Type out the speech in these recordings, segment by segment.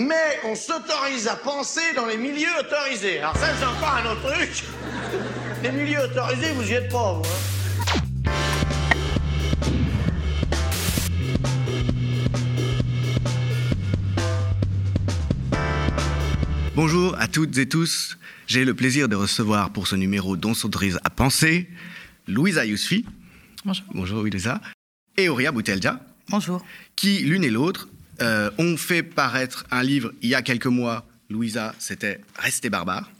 mais on s'autorise à penser dans les milieux autorisés. Alors ça, c'est encore un autre truc. Les milieux autorisés, vous y êtes pas, vous. hein. Bonjour à toutes et tous. J'ai le plaisir de recevoir pour ce numéro dont s'autorise à penser Louisa Yousfi. Bonjour. Bonjour Louisa. Et Auria Boutelja, Bonjour. qui l'une et l'autre euh, ont fait paraître un livre il y a quelques mois. Louisa, c'était Rester barbare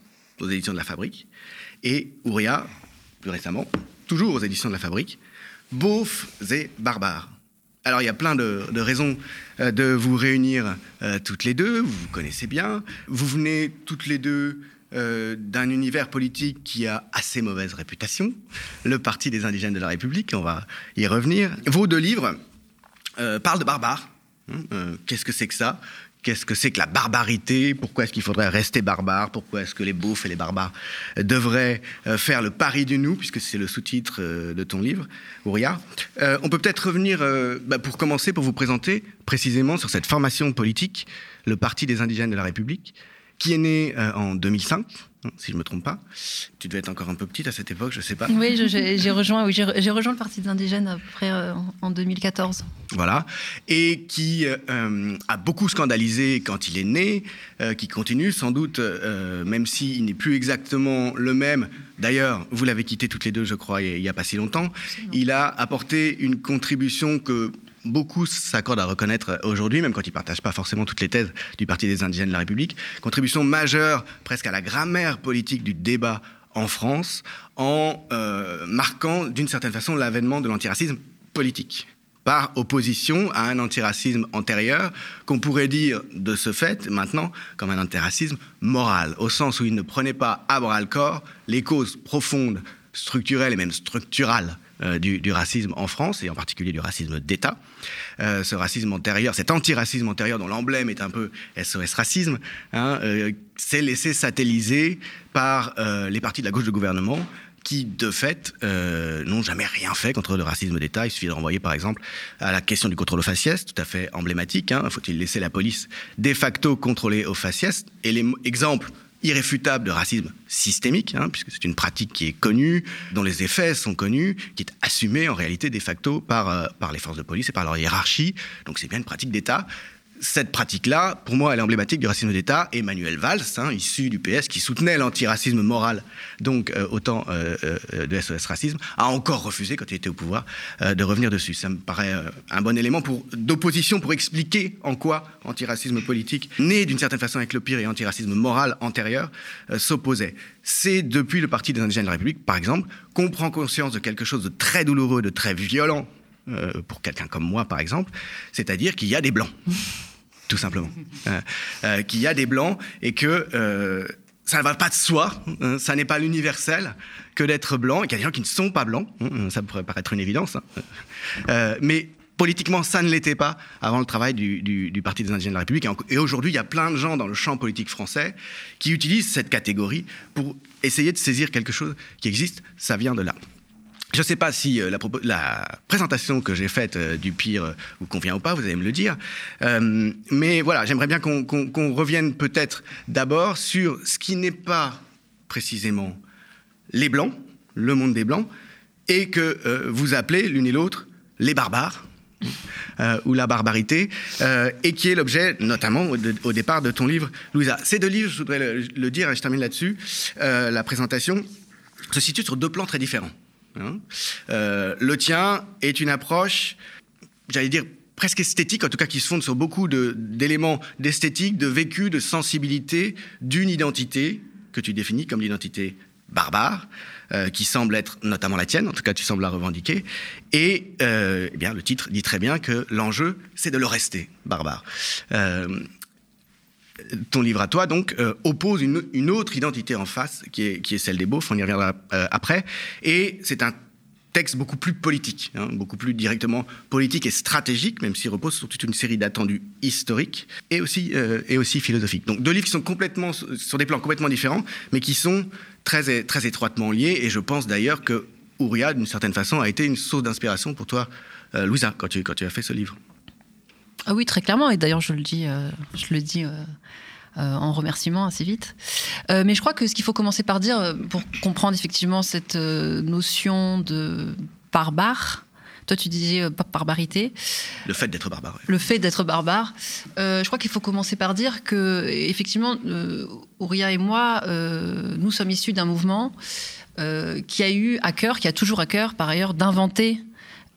aux éditions de la Fabrique. Et Ouria, plus récemment, toujours aux éditions de la Fabrique, Beaufs et barbares. Alors il y a plein de, raisons euh, de vous réunir euh, toutes les deux, vous vous connaissez bien. Vous venez toutes les deux euh, d'un univers politique qui a assez mauvaise réputation, le Parti des indigènes de la République, on va y revenir. Vos deux livres parlent de barbares. Hein, euh, Qu'est-ce que c'est que ça? Qu'est-ce que c'est que la barbarité? Pourquoi est-ce qu'il faudrait rester barbare? Pourquoi est-ce que les beaufs et les barbares devraient euh, faire le pari du nous, puisque c'est le sous-titre euh, de ton livre, Ouria? On peut peut-être revenir, bah, pour commencer, pour vous présenter précisément sur cette formation politique, le Parti des indigènes de la République, qui est né en 2005, hein, si je ne me trompe pas. Tu devais être encore un peu petite à cette époque, je ne sais pas. Oui, j'ai rejoint, oui, j'ai re- j'ai rejoint le Parti des indigènes euh, en- en 2014. Voilà, et qui euh, a beaucoup scandalisé quand il est né, euh, qui continue sans doute, même s'il n'est plus exactement le même. D'ailleurs, vous l'avez quitté toutes les deux, je crois, il n'y a pas si longtemps. Il a apporté une contribution que beaucoup s'accordent à reconnaître aujourd'hui, même quand ils ne partagent pas forcément toutes les thèses du Parti des indigènes de la République. Contribution majeure, presque à la grammaire politique du débat en France, en euh, marquant d'une certaine façon l'avènement de l'antiracisme politique par opposition à un antiracisme antérieur qu'on pourrait dire de ce fait maintenant comme un antiracisme moral, au sens où il ne prenait pas à bras le corps les causes profondes, structurelles et même structurales du, du racisme en France, et en particulier du racisme d'État. Euh, ce racisme antérieur, cet antiracisme antérieur dont l'emblème est un peu SOS racisme, hein, euh, s'est laissé satelliser par euh, les partis de la gauche de gouvernement qui, de fait, euh, n'ont jamais rien fait contre le racisme d'État. Il suffit de renvoyer, par exemple, à la question du contrôle aux faciès, tout à fait emblématique. Hein. Faut-il laisser la police de facto contrôler aux faciès? Et les exemples irréfutables de racisme systémique, hein, puisque c'est une pratique qui est connue, dont les effets sont connus, qui est assumée en réalité de facto par, euh, par les forces de police et par leur hiérarchie. Donc c'est bien une pratique d'État cette pratique-là, pour moi, elle est emblématique du racisme d'État. Emmanuel Valls, hein, issu du PS, qui soutenait l'antiracisme moral, donc euh, autant euh, euh, de SOS Racisme, a encore refusé, quand il était au pouvoir, euh, de revenir dessus. Ça me paraît un bon élément d'opposition pour expliquer en quoi antiracisme politique, né d'une certaine façon avec le pire et antiracisme moral antérieur, s'opposait. C'est depuis le Parti des indigènes de la République, par exemple, qu'on prend conscience de quelque chose de très douloureux, de très violent, pour quelqu'un comme moi, par exemple, c'est-à-dire qu'il y a des blancs tout simplement. Euh, euh, qu'il y a des blancs et que euh, ça ne va pas de soi, hein, ça n'est pas l'universel que d'être blanc, et qu'il y a des gens qui ne sont pas blancs, hein, ça pourrait paraître une évidence, hein. Mais politiquement ça ne l'était pas avant le travail du, Parti des indigènes de la République. Et aujourd'hui, il y a plein de gens dans le champ politique français qui utilisent cette catégorie pour essayer de saisir quelque chose qui existe, ça vient de là. Je ne sais pas si euh, la, la présentation que j'ai faite euh, du pire euh, vous convient ou pas, vous allez me le dire. Mais voilà, j'aimerais bien qu'on qu'on- qu'on revienne peut-être d'abord sur ce qui n'est pas précisément les Blancs, le monde des Blancs, et que vous appelez l'une et l'autre les barbares. ou la barbarité, et qui est l'objet notamment au, départ de ton livre, Louisa. Ces deux livres, je voudrais le, dire, et je termine là-dessus, la présentation se situe sur deux plans très différents. Hein. Euh, le tien est une approche, j'allais dire, presque esthétique, en tout cas qui se fonde sur beaucoup d'éléments d'esthétique, de vécu, de sensibilité, d'une identité que tu définis comme l'identité barbare, euh, qui semble être notamment la tienne, en tout cas tu sembles la revendiquer, et euh, eh bien, le titre dit très bien que l'enjeu, c'est de le rester barbare. Ton livre à toi, donc, euh, oppose une, autre identité en face, qui est, celle des beaufs, on y reviendra euh, après, et c'est un texte beaucoup plus politique, hein, beaucoup plus directement politique et stratégique, même s'il repose sur toute une série d'attendus historiques et aussi, euh, philosophiques. Donc deux livres qui sont complètement sur des plans complètement différents, mais qui sont très, étroitement liés. Et je pense d'ailleurs que Ouria, d'une certaine façon, a été une source d'inspiration pour toi, Louisa, quand tu as fait ce livre. Ah oui, très clairement. Et d'ailleurs, je le dis, je le dis en remerciement assez vite. mais je crois que ce qu'il faut commencer par dire, pour comprendre effectivement cette notion de barbare, toi, tu disais euh, barbarité. Le fait d'être barbare. Le fait d'être barbare. Euh, je crois qu'il faut commencer par dire que, effectivement, euh, et moi, euh, nous sommes issus d'un mouvement qui a eu à cœur, qui a toujours à cœur, par ailleurs, d'inventer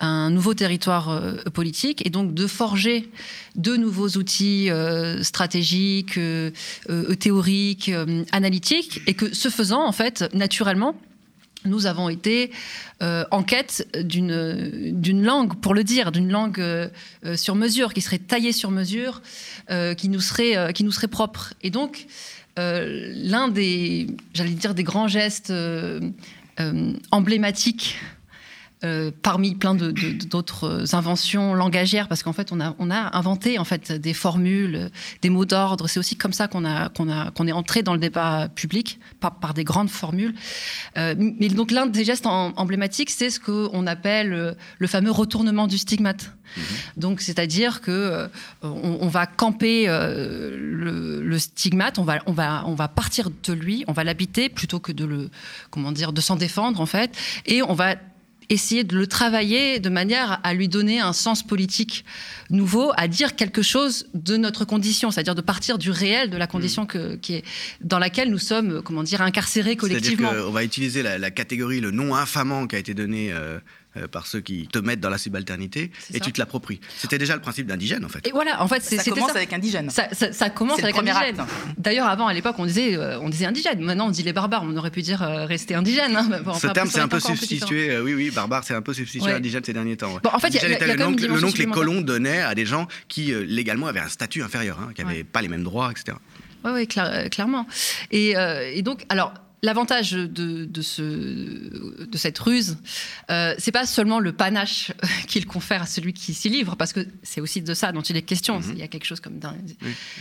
un nouveau territoire politique et donc de forger de nouveaux outils stratégiques, théoriques, analytiques, et que ce faisant, en fait, naturellement, nous avons été euh, en quête d'une langue, pour le dire, d'une langue euh, euh, sur mesure, qui serait taillée sur mesure, qui, nous serait, qui nous serait propre. Et donc, l'un des, j'allais dire, des grands gestes emblématiques euh, parmi plein d'autres inventions langagières, parce qu'en fait, on a, on a inventé en fait des formules, des mots d'ordre. C'est aussi comme ça qu'on a, qu'on a, qu'on est entré dans le débat public, par, par des grandes formules. Euh, mais donc l'un des gestes emblématiques, c'est ce qu'on appelle euh, le fameux retournement du stigmate. Mm-hmm. Donc, c'est-à-dire que on, va camper le, le, stigmate, on va, on va, on va partir de lui, on va l'habiter plutôt que de le, comment dire, de s'en défendre en fait, et on va essayer de le travailler de manière à lui donner un sens politique nouveau, à dire quelque chose de notre condition, c'est-à-dire de partir du réel de la condition mm. qui est, dans laquelle nous sommes, comment dire, incarcérés collectivement. C'est-à-dire qu'on va utiliser la, catégorie, le nom infamant qui a été donné euh, euh, par ceux qui te mettent dans la subalternité et tu te l'appropries. C'était déjà le principe d'indigène en fait. Et voilà, en fait, ça commence avec indigène. Ça, ça, commence avec indigène. D'ailleurs, avant, à l'époque, on disait, euh, on disait indigène. Maintenant, on dit les barbares. On aurait pu dire euh, rester indigène. Hein. Ce terme, c'est un peu substitué. oui, oui, barbare, c'est un peu substitué à indigène ces derniers temps. en fait, il y, a, le, nom, le nom que les colons donnaient à des gens qui légalement avaient un statut inférieur, hein, qui n'avaient pas les mêmes droits, etc. Oui, oui, clairement. Et, et, donc, alors, L'avantage de, de, ce, de, cette ruse, euh, c'est pas seulement le panache qu'il confère à celui qui s'y livre, parce que c'est aussi de ça dont il est question. Mhm. Il y a quelque chose comme d'un.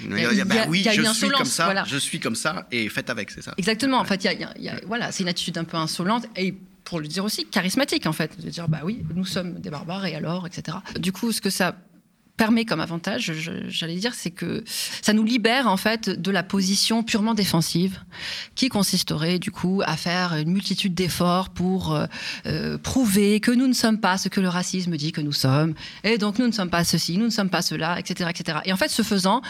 Oui, oui je suis comme ça, je suis comme ça, et faites avec, c'est ça. Exactement. En fait, il y a, voilà, c'est une attitude un peu insolente et pour le dire aussi charismatique en fait, de dire bah oui, nous sommes des barbares et alors, etc. Du coup, ce que ça permet comme avantage, j'allais dire, c'est que ça nous libère en fait de la position purement défensive, qui consisterait du coup à faire une multitude d'efforts pour euh, euh, prouver que nous ne sommes pas ce que le racisme dit que nous sommes, et donc nous ne sommes pas ceci, nous ne sommes pas cela, etc., etc. Et en fait, ce faisant,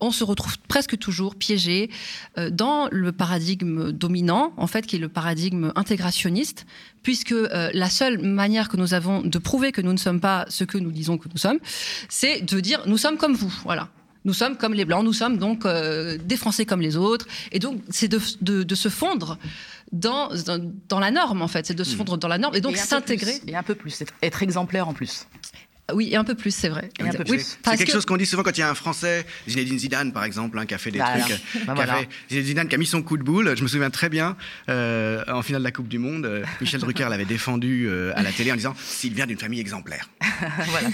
on se retrouve presque toujours piégé euh, dans le paradigme dominant, en fait, qui est le paradigme intégrationniste, puisque euh, la seule manière que nous avons de prouver que nous ne sommes pas ce que nous disons que nous sommes, c'est de dire nous sommes comme vous, voilà. Nous sommes comme les Blancs, nous sommes donc euh, des Français comme les autres. Et donc, c'est de, se fondre dans, dans, la norme, en fait. C'est de se hmm. fondre dans la norme et donc s'intégrer. Et un peu plus, être exemplaire en plus. Oui, un peu plus, c'est vrai. c'est quelque chose qu'on dit souvent quand il y a un Français, Zinedine Zidane par exemple, hein, qui a fait des bah, trucs. Bah, Zinedine Zidane qui a mis son coup de boule. Je me souviens très bien, euh, en finale de la Coupe du Monde, euh, Michel Drucker l'avait défendu euh, à la télé en disant s'il vient d'une famille exemplaire. voilà,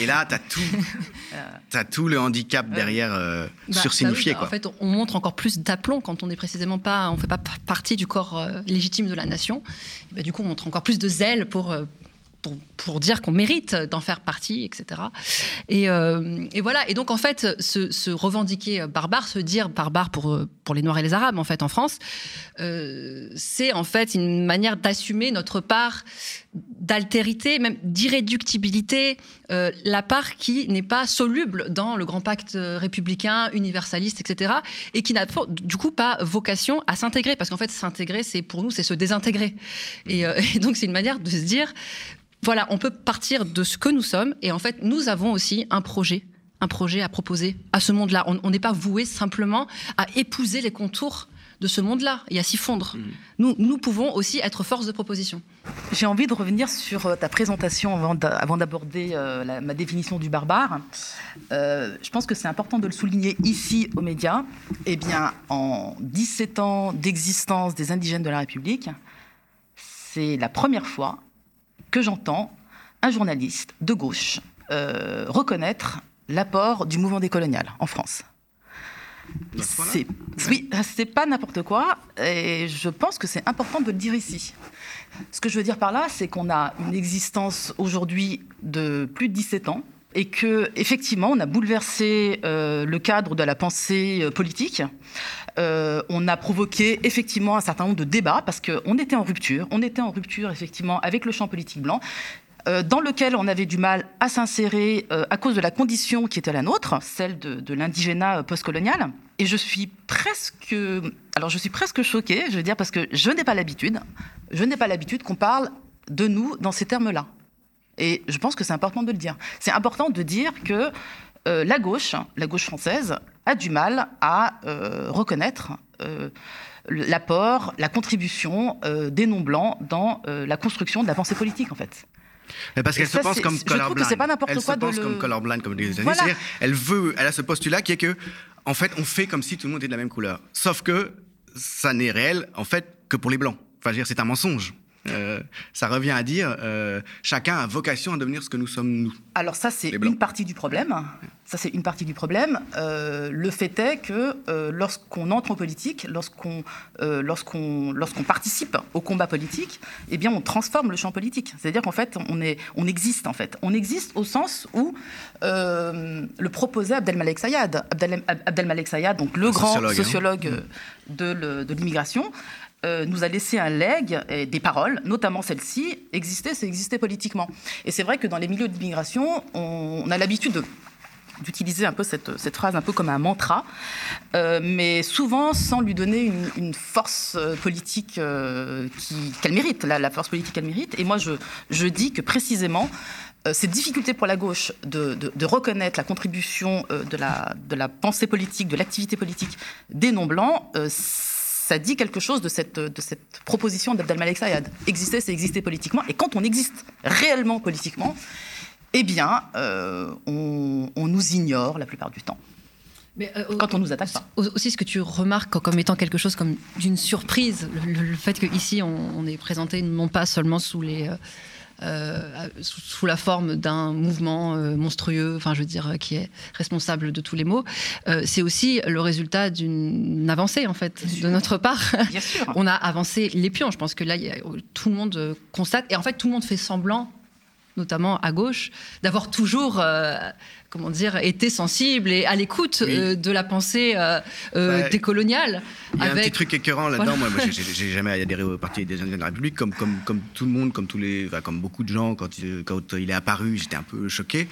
Et là, tu as tout, as tout le handicap derrière bah, sursignifié. En fait, on montre encore plus d'aplomb quand on est précisément pas, on fait pas partie du corps légitime de la nation. du coup, on montre encore plus de zèle pour pour, dire qu'on mérite d'en faire partie, etc. Euh, et, voilà. Et donc, en fait, se, revendiquer barbare, se dire barbare pour, pour les Noirs et les Arabes, en fait, en France, euh, c'est en fait une manière d'assumer notre part d'altérité, même d'irréductibilité, euh, la part qui n'est pas soluble dans le grand pacte républicain, universaliste, etc., et qui n'a du coup pas vocation à s'intégrer, parce qu'en fait, s'intégrer, c'est pour nous, c'est se désintégrer. et donc, c'est une manière de se dire, voilà, on peut partir de ce que nous sommes et en fait, nous avons aussi un projet, un projet à proposer à ce monde-là. On n'est pas voué simplement à épouser les contours de ce monde-là et à s'y fondre. Mmh. Nous, nous pouvons aussi être force de proposition. J'ai envie de revenir sur euh, ta présentation avant d'aborder euh, ma définition du barbare. Euh, je pense que c'est important de le souligner ici aux médias. Eh bien, en 17 ans d'existence des indigènes de la République, c'est la première fois que j'entends un journaliste de gauche euh, reconnaître l'apport du mouvement décolonial en France. C'est, oui, c'est pas n'importe quoi, et je pense que c'est important de le dire ici. Ce que je veux dire par là, c'est qu'on a une existence aujourd'hui de plus de 17 ans, et que effectivement on a bouleversé euh, le cadre de la pensée euh, politique. Euh, on a provoqué effectivement un certain nombre de débats parce qu'on était en rupture, on était en rupture effectivement avec le champ politique blanc dans lequel on avait du mal à s'insérer à cause de la condition qui était la nôtre, celle de, l'indigénat postcolonial. Et je suis presque, alors je suis presque choquée, je veux dire, parce que je n'ai pas l'habitude, je n'ai pas l'habitude qu'on parle de nous dans ces termes-là. Et je pense que c'est important de le dire. C'est important de dire que euh, la gauche, la gauche française, a du mal à euh, reconnaître euh, l'apport, la contribution des non-blancs dans la construction de la pensée politique, en fait. Mais parce qu'elle se pense comme colorblind. Je trouve que pas n'importe quoi. Elle se pense comme colorblind, comme des voilà. Elle veut, elle a ce postulat qui est que, en fait, on fait comme si tout le monde était de la même couleur. Sauf que ça n'est réel, en fait, que pour les blancs. Enfin, c'est un mensonge. Euh, ça revient à dire euh, chacun a vocation à devenir ce que nous sommes nous. Alors ça c'est une partie du problème. Ça c'est une partie du problème. Euh, le fait est que lorsqu'on entre en politique, lorsqu'on lorsqu'on lorsqu'on participe au combat politique, eh bien on transforme le champ politique. C'est-à-dire qu'en fait on est on existe en fait. On existe au sens où le proposait Abdelmalek Sayad. Abdelmalek Sayad, donc le grand hein. sociologue de l'immigration. Euh, nous a laissé un leg et des paroles, notamment celle-ci, exister, c'est exister politiquement. Et c'est vrai que dans les milieux d'immigration, on, on a l'habitude d'utiliser un peu cette, phrase un peu comme un mantra, euh, mais souvent sans lui donner une, force euh, politique qu'elle mérite, la, force politique qu'elle mérite. Et moi, je, dis que précisément, cette difficulté pour la gauche de, reconnaître la contribution de, la, pensée politique, de l'activité politique des non-blancs, ça dit quelque chose de cette, de cette proposition d'Abdelmalek Sayad. Exister, c'est exister politiquement. Et quand on existe réellement politiquement, eh bien, euh, on, nous ignore la plupart du temps. Mais euh, quand on nous attaque pas. Aussi, ce que tu remarques comme étant quelque chose comme d'une surprise, le, fait qu'ici, on, on, est présenté non pas seulement sous les. Euh, euh, sous, la forme d'un mouvement euh, monstrueux, enfin je veux dire, qui est responsable de tous les maux, euh, c'est aussi le résultat d'une avancée en fait de notre part. Bien sûr. On a avancé les pions. Je pense que là, tout le monde constate et en fait tout le monde fait semblant notamment à gauche, d'avoir toujours comment dire, été sensible et à l'écoute euh, de la pensée euh, euh, bah, décoloniale. Il y a un petit truc écœurant là-dedans. Moi, moi j'ai jamais adhéré au Parti des Indiens de la République, comme, comme, comme tout le monde, comme, tous les, enfin, comme beaucoup de gens, quand il, quand il est apparu, j'étais un peu choqué.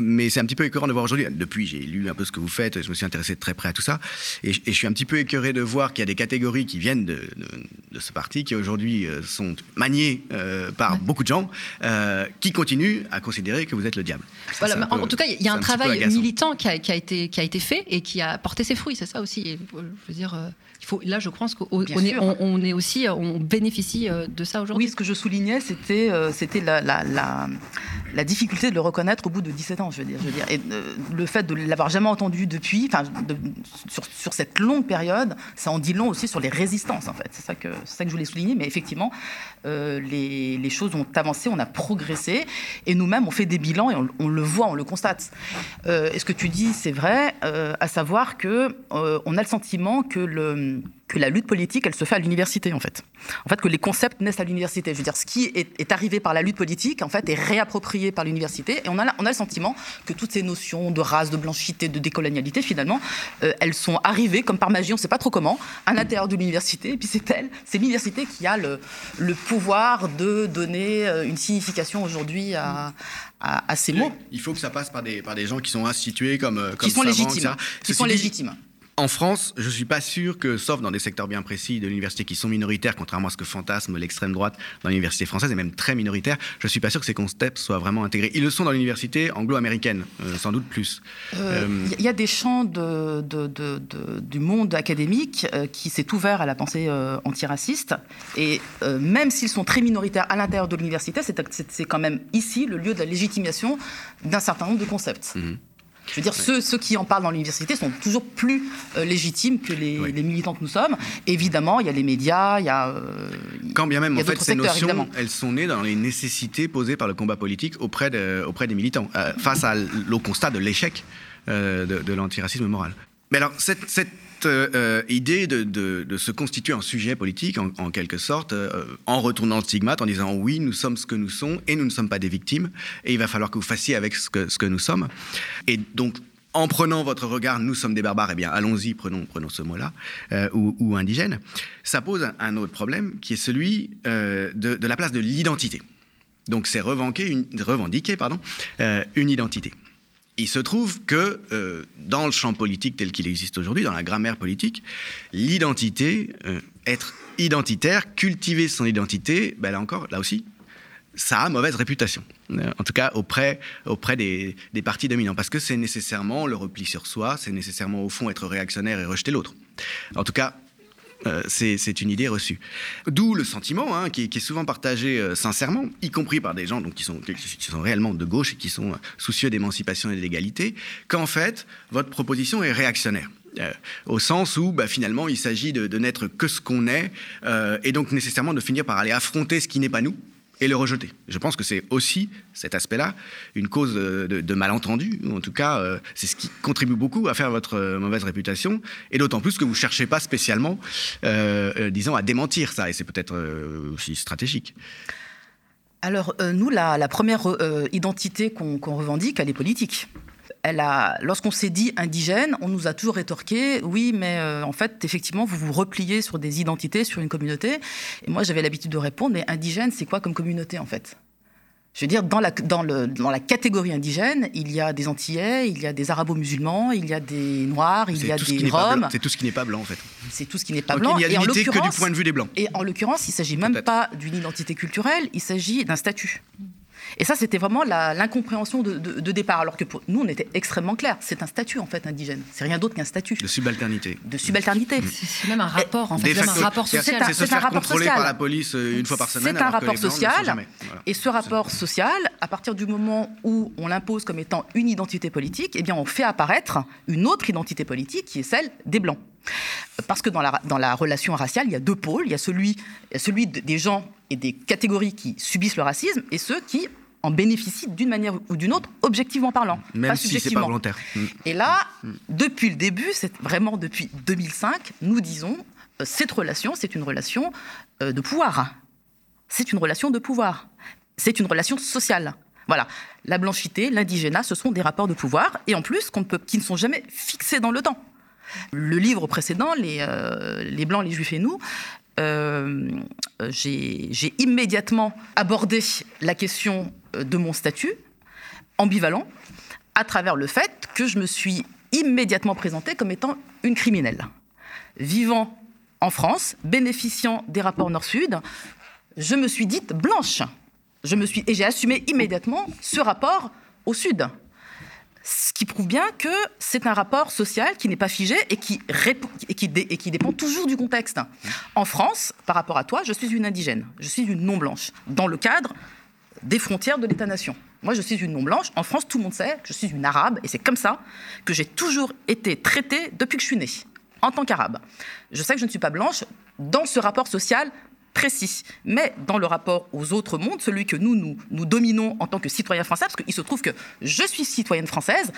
Mais c'est un petit peu écœurant de voir aujourd'hui. Depuis, j'ai lu un peu ce que vous faites, je me suis intéressé de très près à tout ça. Et, je suis un petit peu écœuré de voir qu'il y a des catégories qui viennent de, de, ce parti, qui aujourd'hui sont maniées par beaucoup de gens, qui continuent à considérer que vous êtes le diable. Voilà, en, tout cas, il y a un travail militant qui a, été, qui a été fait et qui a porté ses fruits, c'est ça aussi. je veux dire, euh, il faut, là, je pense qu'on est, on, est aussi, on bénéficie euh, de ça aujourd'hui. Oui, ce que je soulignais, c'était euh, c'était la, la, la, difficulté de le reconnaître au bout de 17 ans, je veux dire. Je veux dire. Et le fait de l'avoir jamais entendu depuis, enfin, sur, sur, cette longue période, ça en dit long aussi sur les résistances, en fait. C'est ça que, ça que je voulais souligner. Mais effectivement, les, les, choses ont avancé, on a progressé, et nous-mêmes, on fait des bilans et on, on le voit, on le constate. Euh, et ce que tu dis, c'est vrai, euh, à savoir que euh, on a le sentiment que le que la lutte politique, elle se fait à l'université, en fait. En fait, que les concepts naissent à l'université. Je veux dire, ce qui est, arrivé par la lutte politique, en fait, est réapproprié par l'université. Et on a, on a le sentiment que toutes ces notions de race, de blanchité, de décolonialité, finalement, elles sont arrivées comme par magie, on ne sait pas trop comment, à l'intérieur de l'université. Et puis c'est elle, c'est l'université qui a le, le pouvoir de donner une signification aujourd'hui à, à, ces mots. Il faut que ça passe par des, par des gens qui sont institués comme, euh, comme qui sont légitimes. Qui sont légitimes. En France, je ne suis pas sûr que, sauf dans des secteurs bien précis de l'université qui sont minoritaires, contrairement à ce que fantasme l'extrême droite dans l'université française, et même très minoritaire, je ne suis pas sûr que ces concepts soient vraiment intégrés. Ils le sont dans l'université anglo-américaine, euh, sans doute plus. Il euh, y a des champs de, du monde académique qui s'est ouvert à la pensée antiraciste, et même s'ils sont très minoritaires à l'intérieur de l'université, c'est quand même ici le lieu de la légitimation d'un certain nombre de concepts. Mhm. Je veux dire, ceux, ceux, qui en parlent dans l'université sont toujours plus euh, légitimes que les, militants que nous sommes. Évidemment, il y a les médias, il y a. Euh, Quand bien même, en fait, ces notions, elles sont nées dans les nécessités posées par le combat politique auprès, de, auprès des militants, euh, face à, au constat de l'échec de, de l'antiracisme moral. Mais alors, cette, cette euh, idée de, se constituer en sujet politique, en, quelque sorte, euh, en retournant le stigmate, en disant oui, nous sommes ce que nous sommes et nous ne sommes pas des victimes, et il va falloir que vous fassiez avec ce que, nous sommes. Et donc, en prenant votre regard, nous sommes des barbares, eh bien, allons-y, prenons, ce mot-là, euh, ou, indigène, ça pose un, autre problème qui est celui de, de, la place de l'identité. Donc, c'est revendiquer, une, revendiquer pardon, une identité. Il se trouve que euh, dans le champ politique tel qu'il existe aujourd'hui, dans la grammaire politique, l'identité, euh, être identitaire, cultiver son identité, ben là encore, là aussi, ça a mauvaise réputation. Euh, en tout cas, auprès, auprès des, des partis dominants. Parce que c'est nécessairement le repli sur soi, c'est nécessairement, au fond, être réactionnaire et rejeter l'autre. En tout cas, euh, c'est une idée reçue. D'où le sentiment, hein, qui, est souvent partagé euh, sincèrement, y compris par des gens qui, sont, réellement de gauche et qui sont soucieux d'émancipation et d'égalité, qu'en fait, votre proposition est réactionnaire. Euh, au sens où bah, finalement il s'agit de, n'être que ce qu'on est euh, et donc nécessairement de finir par aller affronter ce qui n'est pas nous et le rejeter. Je pense que c'est aussi cet aspect-là une cause de, malentendu, ou en tout cas, euh, c'est ce qui contribue beaucoup à faire votre euh, mauvaise réputation, et d'autant plus que vous ne cherchez pas spécialement, euh, disons, à démentir ça, et c'est peut-être aussi stratégique. Alors, nous, la, première identité qu'on qu revendique, elle est politique elle a, lorsqu'on s'est dit indigène, on nous a toujours rétorqué, oui, mais euh, en fait, effectivement, vous vous repliez sur des identités, sur une communauté. Et moi, j'avais l'habitude de répondre, mais indigène, c'est quoi comme communauté, en fait? Je veux dire, dans la, dans, le, dans la catégorie indigène, il y a des Antillais, il y a des Arabo-musulmans, il y a des Noirs, il y a des Roms. C'est tout ce qui n'est pas blanc, en fait. C'est tout ce qui n'est pas blanc. Il n'y a d'unité que du point de vue des Blancs. Et en l'occurrence, il ne s'agit même pas d'une identité culturelle, il s'agit d'un statut. Et ça, c'était vraiment l'incompréhension de, de, de, départ. Alors que pour nous, on était extrêmement clair. C'est un statut, en fait, indigène. C'est rien d'autre qu'un statut. De subalternité. De subalternité. C'est même un rapport, en fait. C'est un rapport social. C'est se faire contrôler par la police euh, une fois par semaine. C'est un rapport social. Voilà. Et ce rapport social, à partir du moment où on l'impose comme étant une identité politique, eh bien, on fait apparaître une autre identité politique qui est celle des Blancs. Parce que dans la, dans la relation raciale, il y a deux pôles. Il y a celui, celui des gens et des catégories qui subissent le racisme et ceux qui en bénéficient d'une manière ou d'une autre, objectivement parlant. Même pas si c'est pas volontaire. Mm. Et là, mm. depuis le début, c'est vraiment depuis 2005, nous disons, euh, cette relation, c'est une relation euh, de pouvoir. C'est une relation de pouvoir. C'est une relation sociale. Voilà. La blanchité, l'indigénat, ce sont des rapports de pouvoir, et en plus, peut, qui ne sont jamais fixés dans le temps. Le livre précédent, Les, euh, les Blancs, les Juifs et nous, euh, j'ai immédiatement abordé la question de mon statut, ambivalent, à travers le fait que je me suis immédiatement présentée comme étant une criminelle. Vivant en France, bénéficiant des rapports Nord-Sud, je me suis dite blanche. Je me suis, et j'ai assumé immédiatement ce rapport au Sud. Ce qui prouve bien que c'est un rapport social qui n'est pas figé et qui, et, qui dépend toujours du contexte. En France, par rapport à toi, je suis une indigène, je suis une non-blanche, dans le cadre des frontières de l'État-nation. Moi, je suis une non-blanche. En France, tout le monde sait que je suis une arabe, et c'est comme ça que j'ai toujours été traitée depuis que je suis née, en tant qu'arabe. Je sais que je ne suis pas blanche dans ce rapport social précis, mais dans le rapport aux autres mondes, celui que nous, nous, nous dominons en tant que citoyens français, parce qu'il se trouve que je suis citoyenne française,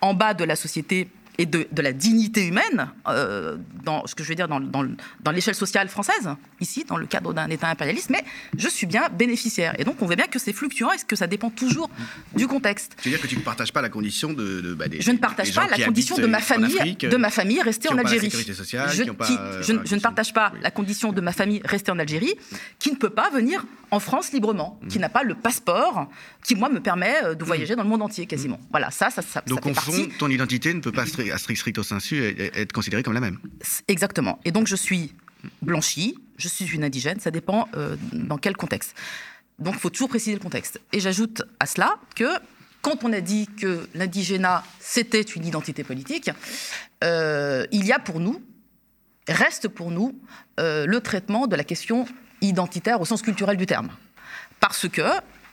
en bas de la société et de, de, la dignité humaine, euh, dans ce que je veux dire dans, dans, dans l'échelle sociale française, ici, dans le cadre d'un État impérialiste, mais je suis bien bénéficiaire. Et donc, on voit bien que c'est fluctuant et que ça dépend toujours du contexte. Tu veux dire que tu ne partages pas la condition de, de bah, des, Je ne partage pas la condition de ma famille, Afrique, de ma famille restée en Algérie. Sociale, je, pas, qui, euh, je, je, ne partage pas oui. la condition de ma famille restée en Algérie, qui ne peut pas venir en France librement, mmh. qui n'a pas le passeport qui, moi, me permet euh, de voyager mmh. dans le monde entier quasiment. Mmh. Voilà, ça, ça, ça Donc, ça au fond, partie... ton identité ne peut pas, à strict stricto sensu, être considérée comme la même. Exactement. Et donc, je suis blanchie, je suis une indigène, ça dépend euh, dans quel contexte. Donc, il faut toujours préciser le contexte. Et j'ajoute à cela que quand on a dit que l'indigénat, c'était une identité politique, euh, il y a pour nous, reste pour nous, euh, le traitement de la question identitaire au sens culturel du terme. Parce que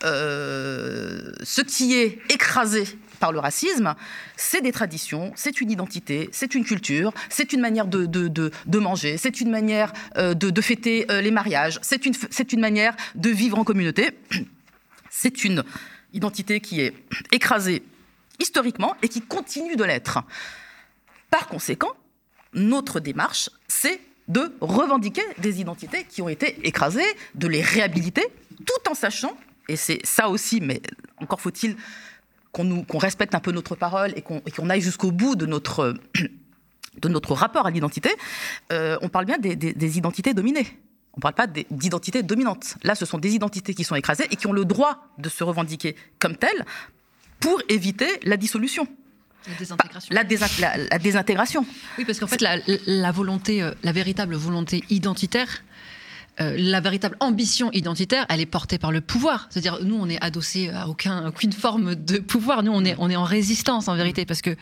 ce qui est écrasé par le racisme, c'est des traditions, c'est une identité, c'est une culture, c'est une manière de, manger, c'est une manière euh, de, de, fêter euh, les mariages, c'est une, une manière de vivre en communauté. C'est une identité qui est écrasée historiquement et qui continue de l'être. Par conséquent, notre démarche, c'est de revendiquer des identités qui ont été écrasées, de les réhabiliter, tout en sachant, et c'est ça aussi, mais encore faut-il qu'on respecte un peu notre parole et qu'on aille jusqu'au bout de notre, de notre rapport à l'identité, euh, on parle bien des, identités dominées. On ne parle pas d'identités dominantes. Là, ce sont des identités qui sont écrasées et qui ont le droit de se revendiquer comme telles pour éviter la dissolution. La désintégration. La, désintégration. Oui, parce qu'en fait, la, volonté, euh, la véritable volonté identitaire, euh, la véritable ambition identitaire, elle est portée par le pouvoir. C'est-à-dire, nous, on est adossé à aucun, aucune forme de pouvoir. Nous, on est, on est en résistance, en vérité, parce que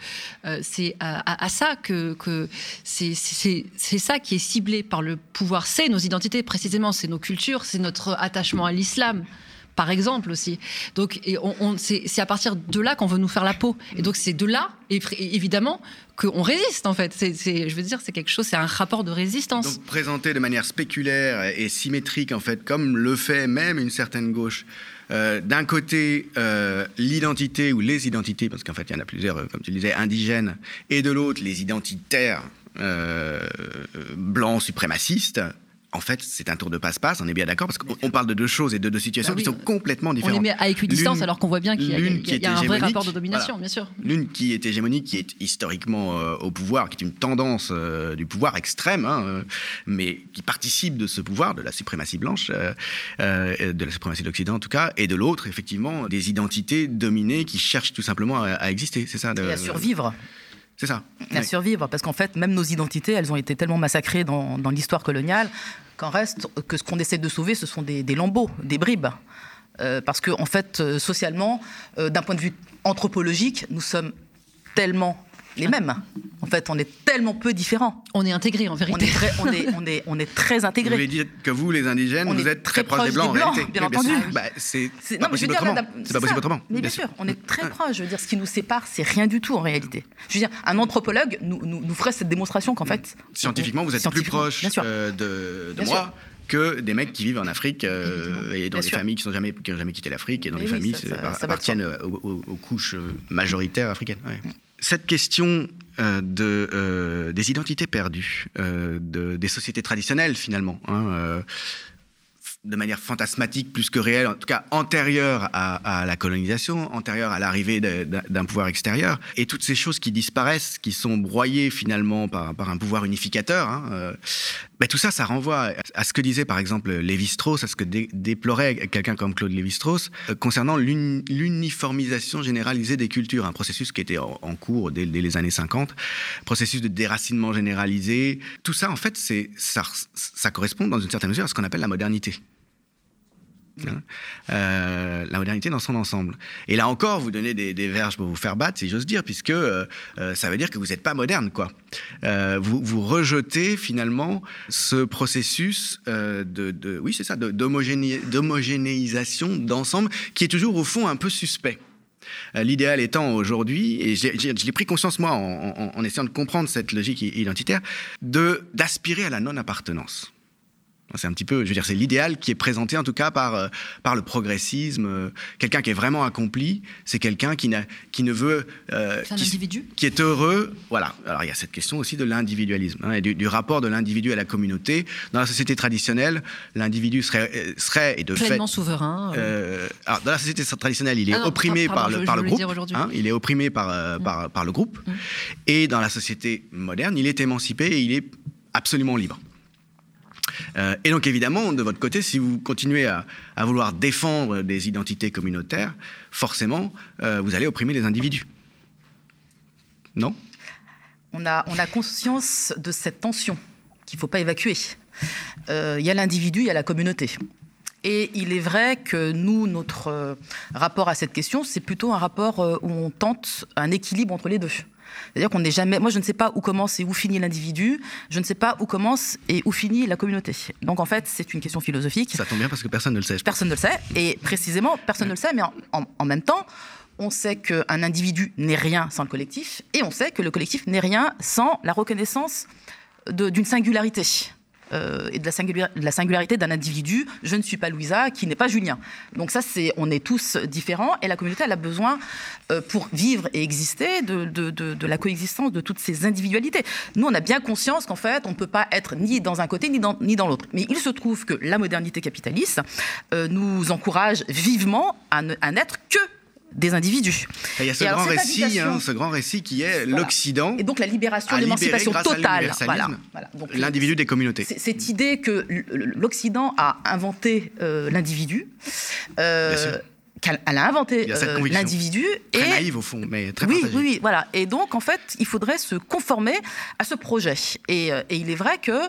euh, c'est à, ça que, que c'est ça qui est ciblé par le pouvoir. C'est nos identités, précisément, c'est nos cultures, c'est notre attachement à l'islam par exemple aussi. Donc, c'est à partir de là qu'on veut nous faire la peau. Et donc, c'est de là, évidemment, qu'on résiste, en fait. C'est, je veux dire, c'est quelque chose, c'est un rapport de résistance. Donc, présenté de manière spéculaire et symétrique, en fait, comme le fait même une certaine gauche. Euh, d'un côté, euh, l'identité ou les identités, parce qu'en fait, il y en a plusieurs, euh, comme tu le disais, indigènes, et de l'autre, les identitaires blancs suprémacistes, en fait, c'est un tour de passe-passe, on est bien d'accord, parce qu'on parle de deux choses et de deux situations bah qui sont complètement différentes. On les met à équidistance alors qu'on voit bien qu'il y a, un vrai rapport de domination, bien sûr. L'une qui est hégémonique, qui est historiquement euh, au pouvoir, qui est une tendance euh, du pouvoir extrême, hein, euh, mais qui participe de ce pouvoir, de la suprématie blanche, de la suprématie de l'Occident en tout cas, et de l'autre, effectivement, des identités dominées qui cherchent tout simplement à, exister, c'est ça Et à survivre. C'est ça. À survivre, parce qu'en fait, même nos identités, elles ont été tellement massacrées dans, dans l'histoire coloniale qu'en reste, que ce qu'on essaie de sauver, ce sont des, lambeaux, des bribes. Euh, parce qu'en en fait, euh, socialement, euh, d'un point de vue anthropologique, nous sommes tellement les mêmes. En fait, on est tellement peu différents. On est intégrés, en vérité. On est très, on est, on est, on est très intégrés. Vous voulez dire que vous, les indigènes, vous êtes très, proches des Blancs, en réalité. Bien entendu. Bah, c'est pas, possible autrement. C'est pas possible autrement. Mais bien, sûr, on est très proches. Je veux dire, ce qui nous sépare, c'est rien du tout, en réalité. Je veux dire, un anthropologue nous, nous, ferait cette démonstration qu'en fait... Scientifiquement, vous êtes plus proche euh, de, moi que des mecs qui vivent en Afrique euh, et dans des familles qui n'ont jamais, jamais quitté l'Afrique et dans des familles qui appartiennent aux, couches majoritaires africaines. Cette question euh, euh, des identités perdues, euh, de, des sociétés traditionnelles finalement. Hein, de manière fantasmatique plus que réelle, en tout cas antérieure à, la colonisation, antérieure à l'arrivée d'un pouvoir extérieur. Et toutes ces choses qui disparaissent, qui sont broyées finalement par, un pouvoir unificateur, hein, euh, ben tout ça, ça renvoie à ce que disait par exemple Lévi-Strauss, à ce que déplorait quelqu'un comme Claude Lévi-Strauss, euh, concernant l'uniformisation généralisée des cultures, un processus qui était en, cours dès, les années 50, processus de déracinement généralisé. Tout ça, en fait, ça, ça correspond dans une certaine mesure à ce qu'on appelle la modernité. Hein. Euh, la modernité dans son ensemble. Et là encore, vous donnez des, verges pour vous faire battre, si j'ose dire, puisque euh, euh, ça veut dire que vous n'êtes pas moderne, quoi. vous, rejetez finalement ce processus de, oui, c'est ça, d'homogénéisation d'ensemble, qui est toujours au fond un peu suspect. L'idéal étant aujourd'hui, et j'ai pris conscience moi en, en, essayant de comprendre cette logique identitaire, de d'aspirer à la non-appartenance. C'est un petit peu, je veux dire, c'est l'idéal qui est présenté en tout cas par, euh, par le progressisme. Quelqu'un qui est vraiment accompli, c'est quelqu'un qui, qui ne veut. Euh, un qui, individu Qui est heureux. Voilà. Alors il y a cette question aussi de l'individualisme hein, et du, rapport de l'individu à la communauté. Dans la société traditionnelle, l'individu serait, euh, serait et de Pleinement fait. souverain. alors dans la société traditionnelle, il est ah opprimé par le, par le groupe. Hein, il est opprimé par, mm. par, par, le groupe. Mm. Et dans la société moderne, il est émancipé et il est absolument libre. Euh, et donc évidemment, de votre côté, si vous continuez à, vouloir défendre des identités communautaires, forcément, euh, vous allez opprimer les individus. Non? On a, on a conscience de cette tension qu'il ne faut pas évacuer. Euh, il y a l'individu, il y a la communauté. Et il est vrai que nous, notre rapport à cette question, c'est plutôt un rapport où on tente un équilibre entre les deux. C'est-à-dire qu'on n'est jamais. Moi, je ne sais pas où commence et où finit l'individu. Je ne sais pas où commence et où finit la communauté. Donc, en fait, c'est une question philosophique. Ça tombe bien parce que personne ne le sait. Personne ne le sait. Et précisément, personne ne le sait. Mais en, même temps, on sait qu'un individu n'est rien sans le collectif. Et on sait que le collectif n'est rien sans la reconnaissance d'une singularité. Euh, et de la, singularité d'un individu. Je ne suis pas Louisa, qui n'est pas Julien. Donc ça, c'est, on est tous différents et la communauté, elle a besoin, euh, pour vivre et exister, de, la coexistence de toutes ces individualités. Nous, on a bien conscience qu'en fait, on ne peut pas être ni dans un côté ni dans, l'autre. Mais il se trouve que la modernité capitaliste euh, nous encourage vivement à n'être que des individus. il y a ce, grand, récit, hein, ce grand récit qui est l'Occident. Et donc la libération, l'émancipation totale. Voilà, L'individu des communautés. Cette idée que l'Occident a inventé euh, l'individu. Euh, qu'elle a inventé euh, l'individu. Très et... naïve au fond, mais très oui, oui, oui, voilà. Et donc, en fait, il faudrait se conformer à ce projet. Et, et il est vrai que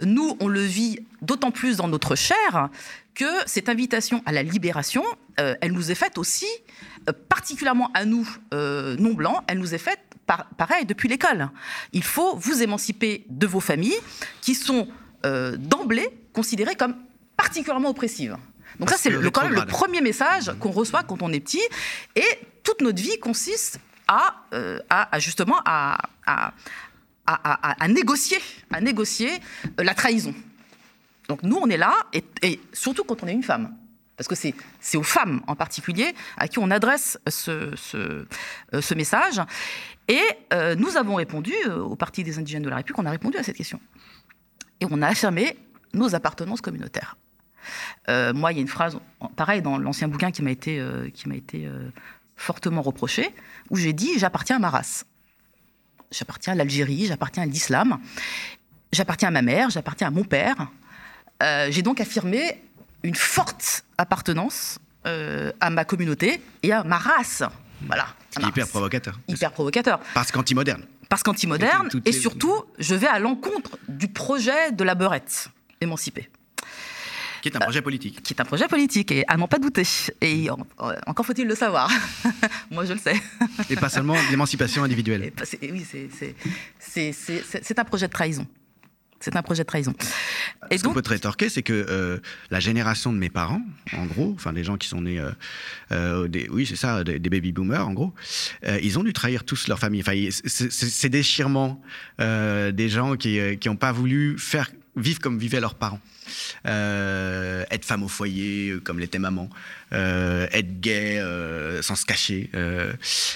nous, on le vit d'autant plus dans notre chair que cette invitation à la libération, elle nous est faite aussi euh, particulièrement à nous, euh, non-blancs, elle nous est faite pareil depuis l'école. Il faut vous émanciper de vos familles qui sont euh, d'emblée considérées comme particulièrement oppressives. Donc ça, c'est le, quand même le premier message qu'on reçoit quand on est petit. Et toute notre vie consiste à, à, justement à, à, négocier, à négocier la trahison. Donc nous, on est là, et surtout quand on est une femme parce que c'est aux femmes en particulier à qui on adresse ce, euh, message. Et euh, nous avons répondu, euh, au Parti des indigènes de la République, on a répondu à cette question. Et on a affirmé nos appartenances communautaires. moi, il y a une phrase, pareil, dans l'ancien bouquin qui m'a été, qui m'a été fortement reproché, où j'ai dit J'appartiens à ma race. J'appartiens à l'Algérie, j'appartiens à l'islam, j'appartiens à ma mère, j'appartiens à mon père. j'ai donc affirmé une forte appartenance euh, à ma communauté et à ma race. Voilà. Hyper provocateur. Hyper provocateur. Parce qu'anti-moderne. Parce qu'anti-moderne. Et surtout, je vais à l'encontre du projet de la beurette émancipée. Qui est un projet politique. qui est un projet politique, et à n'en pas douter. Et encore faut-il le savoir. Moi, je le sais. Et pas seulement l'émancipation individuelle. oui, c'est un projet de trahison. C'est un projet de trahison. Et Ce qu'on peut te rétorquer, c'est que euh, la génération de mes parents, en gros, enfin des gens qui sont nés, euh, euh, des, oui c'est ça, des, baby boomers en gros, ils ont dû trahir tous leur famille. Enfin, ces déchirements des gens qui n'ont pas voulu faire vivre comme vivaient leurs parents. Euh, être femme au foyer euh, comme l'était maman, euh, être gay sans se cacher.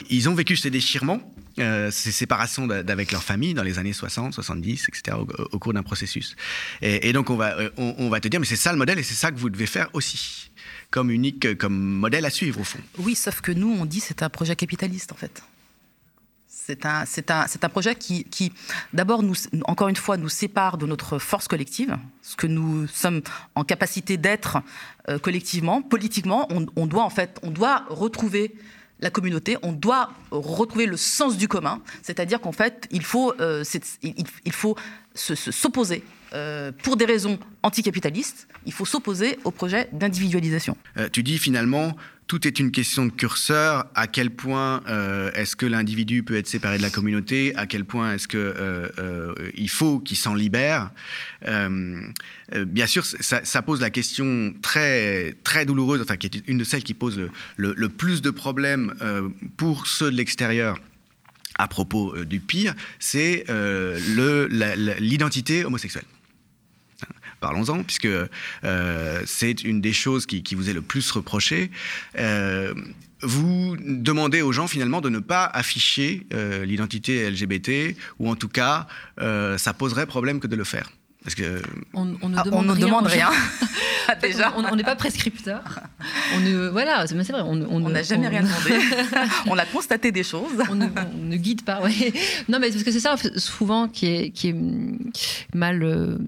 ils ont vécu ces déchirements, ces séparations d'avec leur famille dans les années 60, 70, etc. au, cours d'un processus. Et, donc on va, on, va te dire, mais c'est ça le modèle et c'est ça que vous devez faire aussi comme unique, comme modèle à suivre au fond. Oui, sauf que nous, on dit c'est un projet capitaliste en fait. C'est un, projet qui, d'abord, encore une fois, nous sépare de notre force collective, ce que nous sommes en capacité d'être euh, collectivement, politiquement. On, doit en fait, on doit retrouver la communauté, on doit retrouver le sens du commun, c'est-à-dire qu'en fait, il faut, euh, il, faut s'opposer euh, pour des raisons anticapitalistes, il faut s'opposer au projet d'individualisation. tu dis finalement, tout est une question de curseur. À quel point euh, est-ce que l'individu peut être séparé de la communauté? À quel point est-ce qu'il euh, euh, faut qu'il s'en libère? Bien sûr, ça, pose la question très, très douloureuse, enfin, qui est une de celles qui pose le, plus de problèmes pour ceux de l'extérieur à propos du pire, c'est l'identité homosexuelle parlons-en, puisque euh, c'est une des choses qui, vous est le plus reprochée. Euh, vous demandez aux gens finalement de ne pas afficher euh, l'identité LGBT, ou en tout cas, ça poserait problème que de le faire. Parce que on, ne ah, demande, rien. Déjà, on n'est pas prescripteur. On ne, voilà, c'est vrai. On n'a jamais rien demandé. on a constaté des choses. on, ne, guide pas. Ouais. Non, mais parce que c'est ça souvent qui est, qui est mal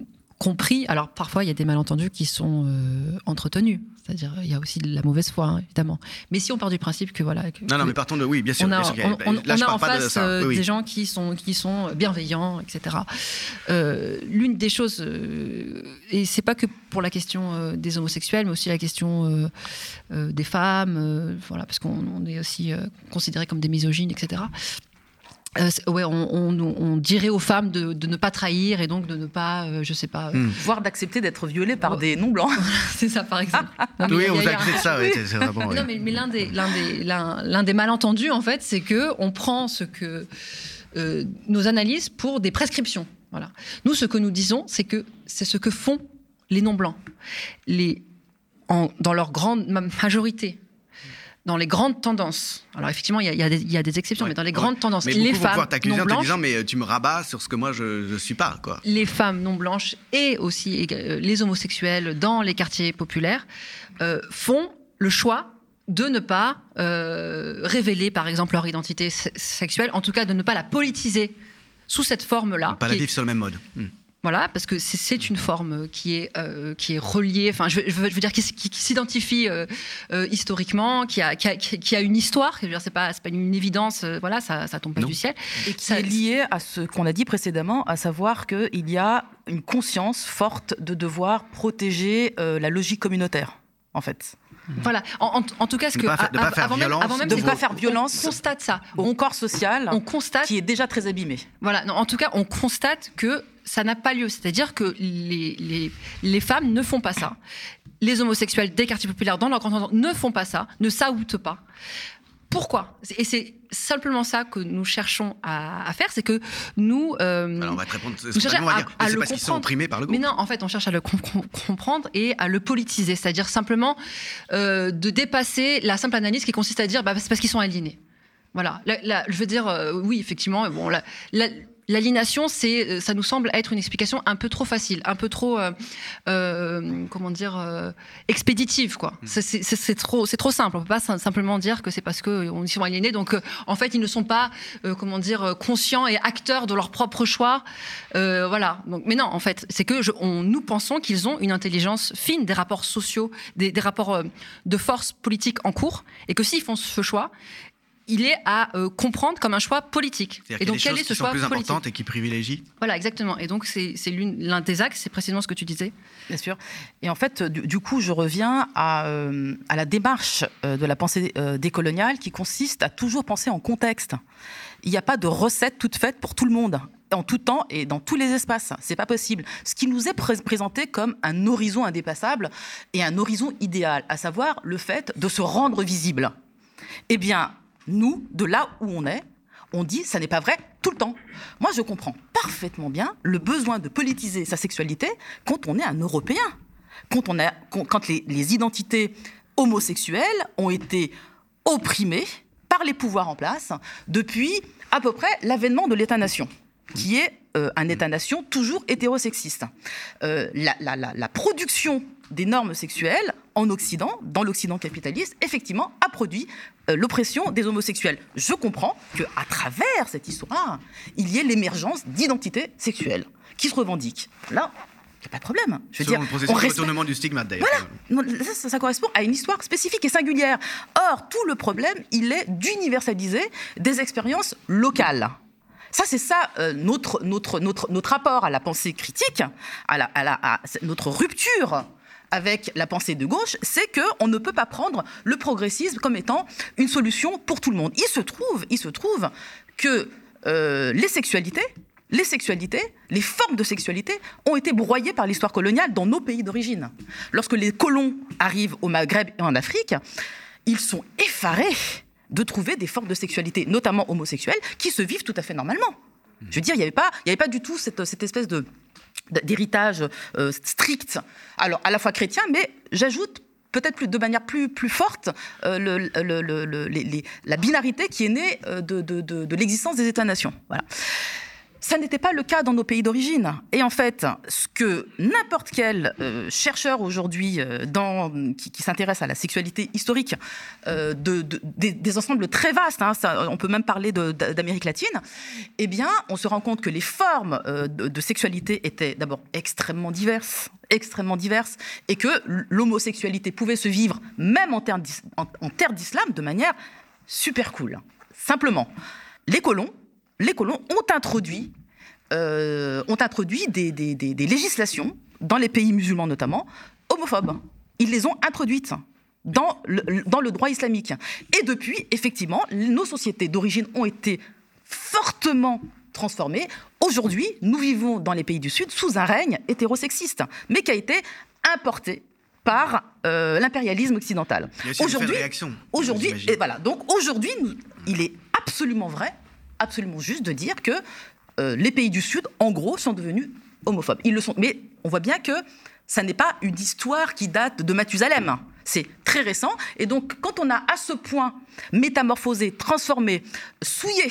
compris. Alors parfois, il y a des malentendus qui sont euh, entretenus. C'est-à-dire, il y a aussi de la mauvaise foi, hein, évidemment. Mais si on part du principe que voilà. non, non, mais partons de oui, bien sûr. On a, on, a en face euh, des gens qui sont qui sont bienveillants, etc. Euh, l'une des choses, et c'est pas que pour la question des homosexuels, mais aussi la question des femmes, voilà, parce qu'on est aussi considéré comme des misogynes, etc. Euh, ouais, on, dirait aux femmes de, ne pas trahir et donc de ne pas, euh, je sais pas, euh, hmm. voire d'accepter d'être violées par des non blancs. c'est ça, par exemple. oui, on accepte ça. Oui, c'est vraiment, Non, mais, l'un des, des, l'un, des malentendus, en fait, c'est que on prend ce que nos analyses pour des prescriptions. Voilà. Nous, ce que nous disons, c'est que c'est ce que font les non-blancs. Les, en- dans leur grande ma- majorité, dans les grandes tendances. Alors effectivement, il y a, y des- il y a des exceptions, Ouais, mais dans les ouais. grandes tendances, Mais les femmes non blanches, disant mais euh, tu me rabats sur ce que moi je, je suis pas quoi. les femmes non blanches et aussi euh, les homosexuels dans les quartiers populaires euh, font le choix de ne pas euh, révéler, par exemple, leur identité se- sexuelle, en tout cas de ne pas la politiser sous cette forme-là. Pas la est- vivre sur le même mode. Hmm. Voilà, parce que c'est- une forme qui est, euh, qui est reliée, enfin, je veux, je dire, qui, s- qui- qui s'identifie euh, euh, historiquement, qui a, qui, a, qui a une histoire. Je veux dire, c'est pas, c'est pas une évidence, euh, voilà, ça, ça tombe pas Non. du ciel. Et qui Ça- est lié à ce qu'on a dit précédemment, à savoir qu'il y a une conscience forte de devoir protéger euh, la logique communautaire, en fait. Voilà. En, en- en tout cas, ce que pas faire- de pas av- faire avant même, violence, avant même de pas faire violence on constate ça. Au On, corps social, on constate qui est déjà très abîmé. Voilà, non, en tout cas, on constate que ça n'a pas lieu. C'est-à-dire que les, les, les femmes ne font pas ça. Les homosexuels des quartiers populaires dans leur grand entente ne font pas ça, ne s'outent pas. Pourquoi? Et c'est simplement ça que nous cherchons à, à faire, c'est que nous... euh, Alors on va te répondre. On va à- à mais c'est le parce qu'ils sont opprimés par le mais groupe. non, en fait, on cherche à le com- com- comprendre et à le politiser, c'est-à-dire simplement euh, de dépasser la simple analyse qui consiste à dire bah, c'est parce qu'ils sont aliénés. Voilà. La- la- je veux dire, euh, oui, effectivement, bon, la- L'aliénation, c'est, euh, ça nous semble être une explication un peu trop facile, un peu trop, euh, euh, comment dire, euh, expéditive, quoi. C'est- C'est trop, c'est trop simple. On peut pas sim- simplement dire que c'est parce qu'ils sont aliénés, donc en fait ils ne sont pas, comment dire, conscients et acteurs de leur propre choix. Voilà. Donc, mais non, en fait, c'est que je- on, nous pensons qu'ils ont une intelligence fine des rapports sociaux, des, des rapports de force politique en cours, et que s'ils font ce choix, il est à euh, comprendre comme un choix politique. C'est-à-dire Et qu'il y a donc quel est ce choix plus politique importantes et qui privilégient. Voilà, exactement. Et donc c'est l'un des axes, c'est précisément ce que tu disais. Bien sûr. Et en fait, du, du coup, je reviens à, euh, à la démarche euh, de la pensée euh, décoloniale qui consiste à toujours penser en contexte. Il n'y a pas de recette toute faite pour tout le monde, en tout temps et dans tous les espaces. C'est pas possible. Ce qui nous est pré- présenté comme un horizon indépassable et un horizon idéal, à savoir le fait de se rendre visible. Eh bien, nous, de là où on est, on dit ça n'est pas vrai tout le temps. Moi, je comprends parfaitement bien le besoin de politiser sa sexualité quand on est un Européen, quand, on a, quand les, identités homosexuelles ont été opprimées par les pouvoirs en place depuis à peu près l'avènement de l'État-nation, qui est euh, un État-nation toujours hétérosexiste. Euh, la production des normes sexuelles en Occident, dans l'Occident capitaliste, effectivement, a produit euh, l'oppression des homosexuels. Je comprends que à travers cette histoire, il y ait l'émergence d'identités sexuelles qui se revendiquent. Là, il n'y a pas de problème. Je veux Selon dire, le on processus de respecte- retournement du stigmate d'ailleurs. non, ça, ça- ça correspond à une histoire spécifique et singulière. Or, tout le problème, il est d'universaliser des expériences locales. Ça, c'est ça euh, notre, notre, notre, notre rapport à la pensée critique, à, la, à, la, à notre rupture avec la pensée de gauche, c'est qu'on ne peut pas prendre le progressisme comme étant une solution pour tout le monde. Il se trouve, il se trouve que euh, les sexualités, les sexualités, les formes de sexualité ont été broyées par l'histoire coloniale dans nos pays d'origine. Lorsque les colons arrivent au Maghreb et en Afrique, ils sont effarés de trouver des formes de sexualité, notamment homosexuelles, qui se vivent tout à fait normalement. Je veux dire, il n'y avait, pas- avait pas du tout cette espèce de d'héritage euh, strict, alors à la fois chrétien, mais j'ajoute peut-être de manière plus, forte euh, la binarité qui est née euh, de- de l'existence des États-nations. Voilà. Ça n'était pas le cas dans nos pays d'origine. Et en fait, ce que n'importe quel euh, chercheur aujourd'hui euh, qui, s'intéresse à la sexualité historique euh, de, de- des, ensembles très vastes, hein, on peut même parler d'Amérique latine, eh bien, on se rend compte que les formes de, de sexualité étaient d'abord extrêmement diverses, extrêmement diverses, et que l'homosexualité pouvait se vivre même en terre d'islam de manière super cool. Simplement, les colons les colons ont introduit, euh, ont introduit des, des- des- des législations, dans les pays musulmans notamment, homophobes. Ils les ont introduites dans le, dans le droit islamique. Et depuis, effectivement, nos sociétés d'origine ont été fortement transformées. Aujourd'hui, nous vivons dans les pays du Sud sous un règne hétérosexiste, mais qui a été importé par euh, l'impérialisme occidental. Aujourd'hui. Aujourd'hui, et voilà. Donc aujourd'hui, il est absolument vrai, absolument juste de dire que euh, les pays du Sud, en gros, sont devenus homophobes. Ils le sont. Mais on voit bien que ça n'est pas une histoire qui date de Mathusalem. C'est très récent. Et donc, quand on a à ce point métamorphosé, transformé, souillé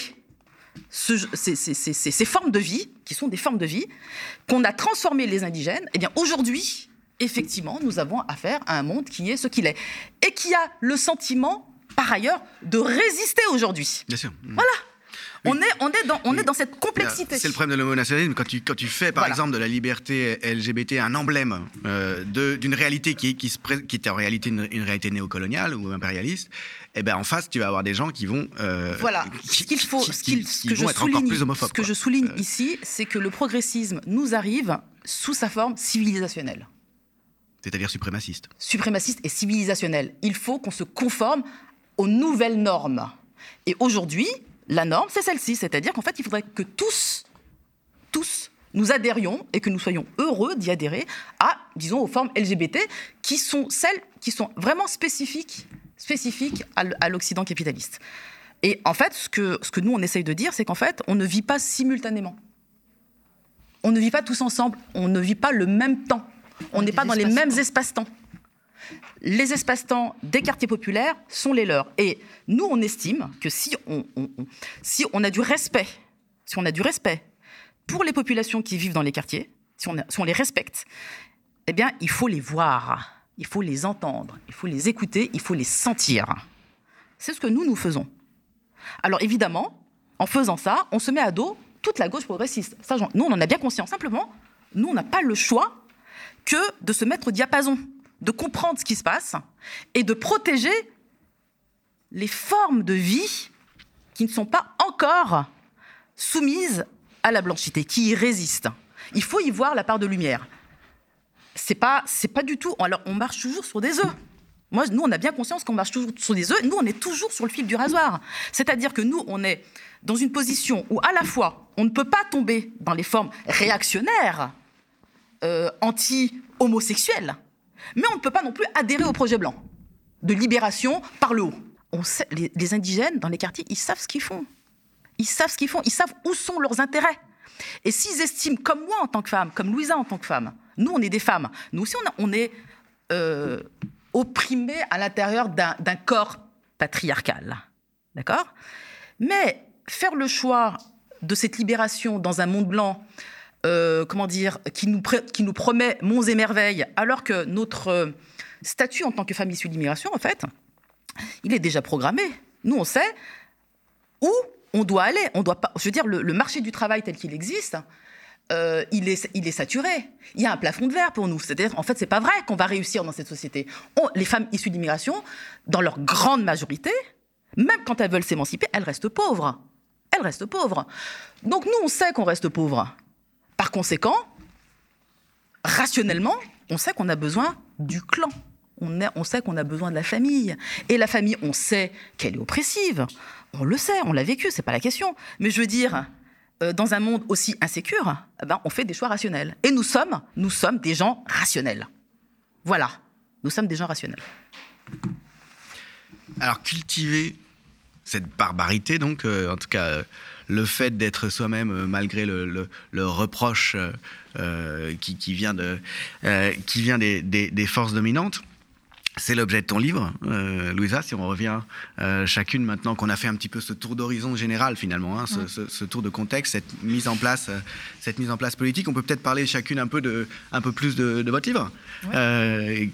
ce- ces, ces- ces- ces- ces formes de vie, qui sont des formes de vie, qu'on a transformé les indigènes, eh bien aujourd'hui, effectivement, nous avons affaire à un monde qui est ce qu'il est. Et qui a le sentiment, par ailleurs, de résister aujourd'hui. Bien sûr. Voilà. On, est, on, est dans, on est dans cette complexité. C'est le problème de l'homonationalisme. Quand tu, quand tu fais, par Voilà. exemple, de la liberté LGBT un emblème euh, d'une réalité qui, qui, se qui est en réalité une, une réalité néocoloniale ou impérialiste, eh ben, en face, tu vas avoir des gens qui vont. euh, Voilà. qui- Ce qu'il faut, ce ce que vont je être encore souligne, plus homophobes. ce que quoi. je souligne Euh, ici, c'est que le progressisme nous arrive sous sa forme civilisationnelle. C'est-à-dire suprémaciste. suprémaciste et civilisationnel. Il faut qu'on se conforme aux nouvelles normes. Et aujourd'hui, la norme, c'est celle-ci. C'est-à-dire qu'en fait, il faudrait que tous, tous, nous adhérions et que nous soyons heureux d'y adhérer à, disons, aux formes LGBT qui sont celles qui sont vraiment spécifiques, spécifiques à l'Occident capitaliste. Et en fait, ce que, ce que nous, on essaye de dire, c'est qu'en fait, on ne vit pas simultanément. On ne vit pas tous ensemble, on ne vit pas le même temps. On n'est pas dans les mêmes espaces-temps. Les espaces-temps des quartiers populaires sont les leurs. Et nous, on estime que si on, a du respect, si on a du respect pour les populations qui vivent dans les quartiers, si on, les respecte, eh bien, il faut les voir, il faut les entendre, il faut les écouter, il faut les sentir. C'est ce que nous, nous faisons. Alors évidemment, en faisant ça, on se met à dos toute la gauche progressiste. Nous, on en a bien conscience. Simplement, nous, on n'a pas le choix que de se mettre au diapason, de comprendre ce qui se passe et de protéger les formes de vie qui ne sont pas encore soumises à la blanchité, qui y résistent. Il faut y voir la part de lumière. C'est pas, c'est pas du tout. Alors, on marche toujours sur des œufs. Moi, nous, on a bien conscience qu'on marche toujours sur des œufs. Nous, on est toujours sur le fil du rasoir. C'est-à-dire que nous, on est dans une position où, à la fois, on ne peut pas tomber dans les formes réactionnaires, euh, anti-homosexuels, mais on ne peut pas non plus adhérer au projet blanc de libération par le haut. On sait, les, indigènes dans les quartiers, ils savent ce qu'ils font. Ils savent ce qu'ils font. Ils savent où sont leurs intérêts. Et s'ils estiment, comme moi en tant que femme, comme Louisa en tant que femme, nous, on est des femmes. Nous aussi, on, on est euh, opprimés à l'intérieur d'un corps patriarcal. D'accord? Mais faire le choix de cette libération dans un monde blanc, euh, comment dire, qui nous, promet monts et merveilles, alors que notre euh, statut en tant que femme issue d'immigration, en fait, il est déjà programmé. Nous, on sait où on doit aller. On doit pas. Je veux dire, le, marché du travail tel qu'il existe, euh, il, est, il est saturé. Il y a un plafond de verre pour nous. C'est-à-dire, en fait, c'est pas vrai qu'on va réussir dans cette société. Les femmes issues d'immigration, dans leur grande majorité, même quand elles veulent s'émanciper, elles restent pauvres. Elles restent pauvres. Donc nous, on sait qu'on reste pauvres. Par conséquent, rationnellement, on sait qu'on a besoin du clan. On, sait qu'on a besoin de la famille. Et la famille, on sait qu'elle est oppressive. On le sait, on l'a vécu, c'est pas la question. Mais je veux dire, euh, dans un monde aussi insécure, eh ben, on fait des choix rationnels. Et nous sommes, nous sommes des gens rationnels. Voilà, nous sommes des gens rationnels. Alors, cultiver cette barbarité, donc, euh, en tout cas, euh, le fait d'être soi-même, euh, malgré le, reproche euh, euh, qui, vient, des forces dominantes, c'est l'objet de ton livre, euh, Louisa, si on revient euh, chacune maintenant qu'on a fait un petit peu ce tour d'horizon général finalement, hein, ce, ce- ce tour de contexte, cette mise en place, euh, cette mise en place politique. On peut peut-être parler chacune un peu de, un peu plus de, de votre livre. Euh,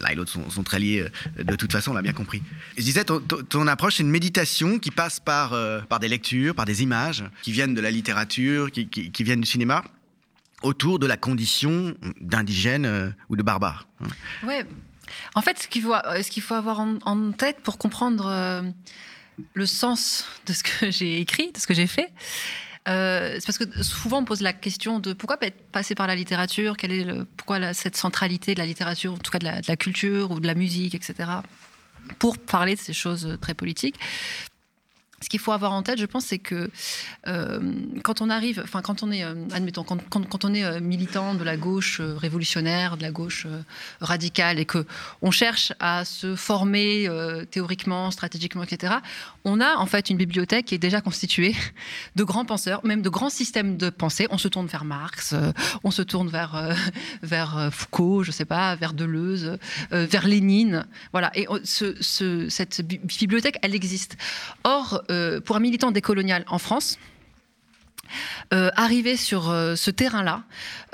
L'un et l'autre sont, sont très liés de toute façon, on l'a bien compris. Je disais, ton, approche, c'est une méditation qui passe par, par des lectures, par des images, qui viennent de la littérature, qui, qui- qui viennent du cinéma, autour de la condition d'indigène euh, ou de barbare. hein. Ouais. En fait, ce qu'il faut, euh, ce qu'il faut avoir en, tête pour comprendre euh, le sens de ce que j'ai écrit, de ce que j'ai fait, euh, c'est parce que souvent on pose la question de pourquoi être passé par la littérature, pourquoi cette centralité de la littérature, en tout cas de la culture ou de la musique, etc., pour parler de ces choses très politiques. Ce qu'il faut avoir en tête, je pense, c'est que euh, quand on arrive, enfin quand on est, euh, admettons, quand, on est euh, militant de la gauche révolutionnaire, de la gauche radicale, et que on cherche à se former théoriquement, stratégiquement, etc., on a en fait une bibliothèque qui est déjà constituée de grands penseurs, même de grands systèmes de pensée. On se tourne vers Marx, on se tourne vers vers Foucault, je sais pas, vers Deleuze, vers Lénine, voilà. Et ce, cette bibliothèque, elle existe. Or euh, pour un militant décolonial en France, euh, arriver sur euh, ce terrain-là,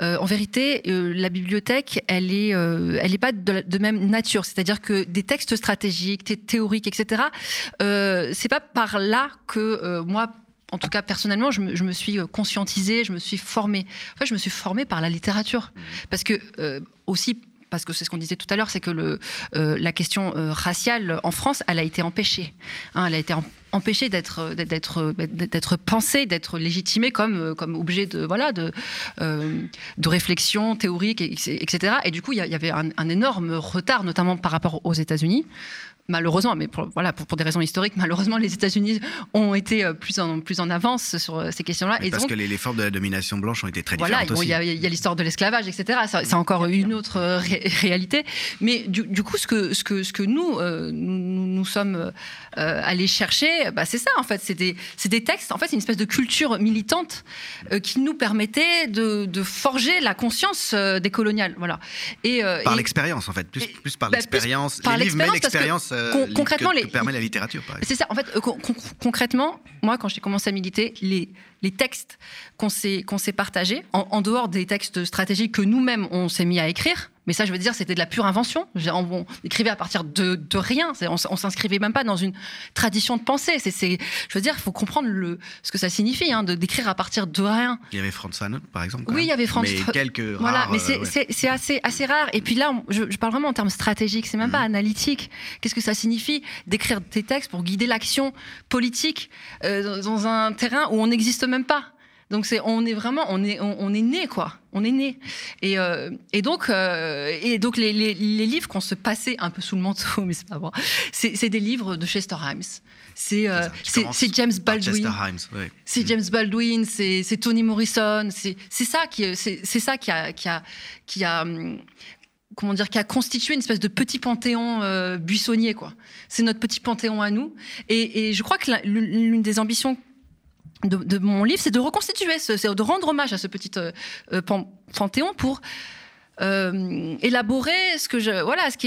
euh, en vérité, la bibliothèque, elle est, elle est pas de, de, même nature. C'est-à-dire que des textes stratégiques, des théoriques, etc. c'est pas par là que moi en tout cas personnellement, je me, je me, suis conscientisée, je me suis formée. En fait, je me suis formée par la littérature, parce que aussi parce que c'est ce qu'on disait tout à l'heure, c'est que le, euh, la question euh, raciale en France, elle a été empêchée. Hein, elle a été empêchée d'être d'être d'être pensée, d'être légitimée comme comme objet de voilà de euh, de réflexion théorique, etc. Et du coup, il y, avait un, énorme retard, notamment par rapport aux États-Unis malheureusement, mais pour, voilà, pour, pour, des raisons historiques, malheureusement, les États-Unis ont été plus en, plus en avance sur ces questions-là. Et parce donc, que les, les, formes de la domination blanche ont été très voilà, différentes bon, aussi. Il y a, a l'histoire de l'esclavage, etc. C'est encore une autre ré réalité. Mais du, du, coup, ce que, ce que, ce que nous, euh, nous, nous, sommes euh, allés chercher, bah, c'est ça, en fait. C'est des, des, textes, en fait, c'est une espèce de culture militante euh, qui nous permettait de, de, forger la conscience des coloniales. Voilà. Et, par l'expérience, en fait. Plus, plus par bah, l'expérience. Les livres, mais l'expérience Con concrètement, que, les, permet la littérature. C'est ça. En fait, euh, con concrètement, moi, quand j'ai commencé à militer, les, les textes qu'on s'est partagés, en, en, dehors des textes stratégiques que nous-mêmes on s'est mis à écrire, mais ça, je veux dire, c'était de la pure invention. On, écrivait à partir de, de rien. On, on s'inscrivait même pas dans une tradition de pensée. C'est, je veux dire, il faut comprendre le, ce que ça signifie, hein, de d'écrire à partir de rien. Il y avait Franz Fanon, par exemple. Oui, il y avait Franz. Mais quelques voilà, rares, mais c'est, euh, ouais. assez, assez rare. Et puis là, je, je, parle vraiment en termes stratégiques. C'est même mmh. pas analytique. Qu'est-ce que ça signifie d'écrire des textes pour guider l'action politique euh, dans un terrain où on n'existe même pas? Donc c'est on est vraiment on est on, on est né quoi on est né et, euh, et donc euh, et donc les, les, les livres qu'on se passait un peu sous le manteau mais c'est pas bon c'est des livres de Chester Himes c'est euh, c'est James Baldwin ouais. c'est James Baldwin c'est Toni Morrison c'est c'est ça qui c'est ça qui a qui a qui a comment dire, qui a constitué une espèce de petit panthéon euh, buissonnier, quoi. C'est notre petit panthéon à nous. Et, et je crois que l'une des ambitions de, mon livre, c'est de reconstituer, c'est de rendre hommage à ce petit euh, panthéon pour euh, élaborer ce que je, voilà, ce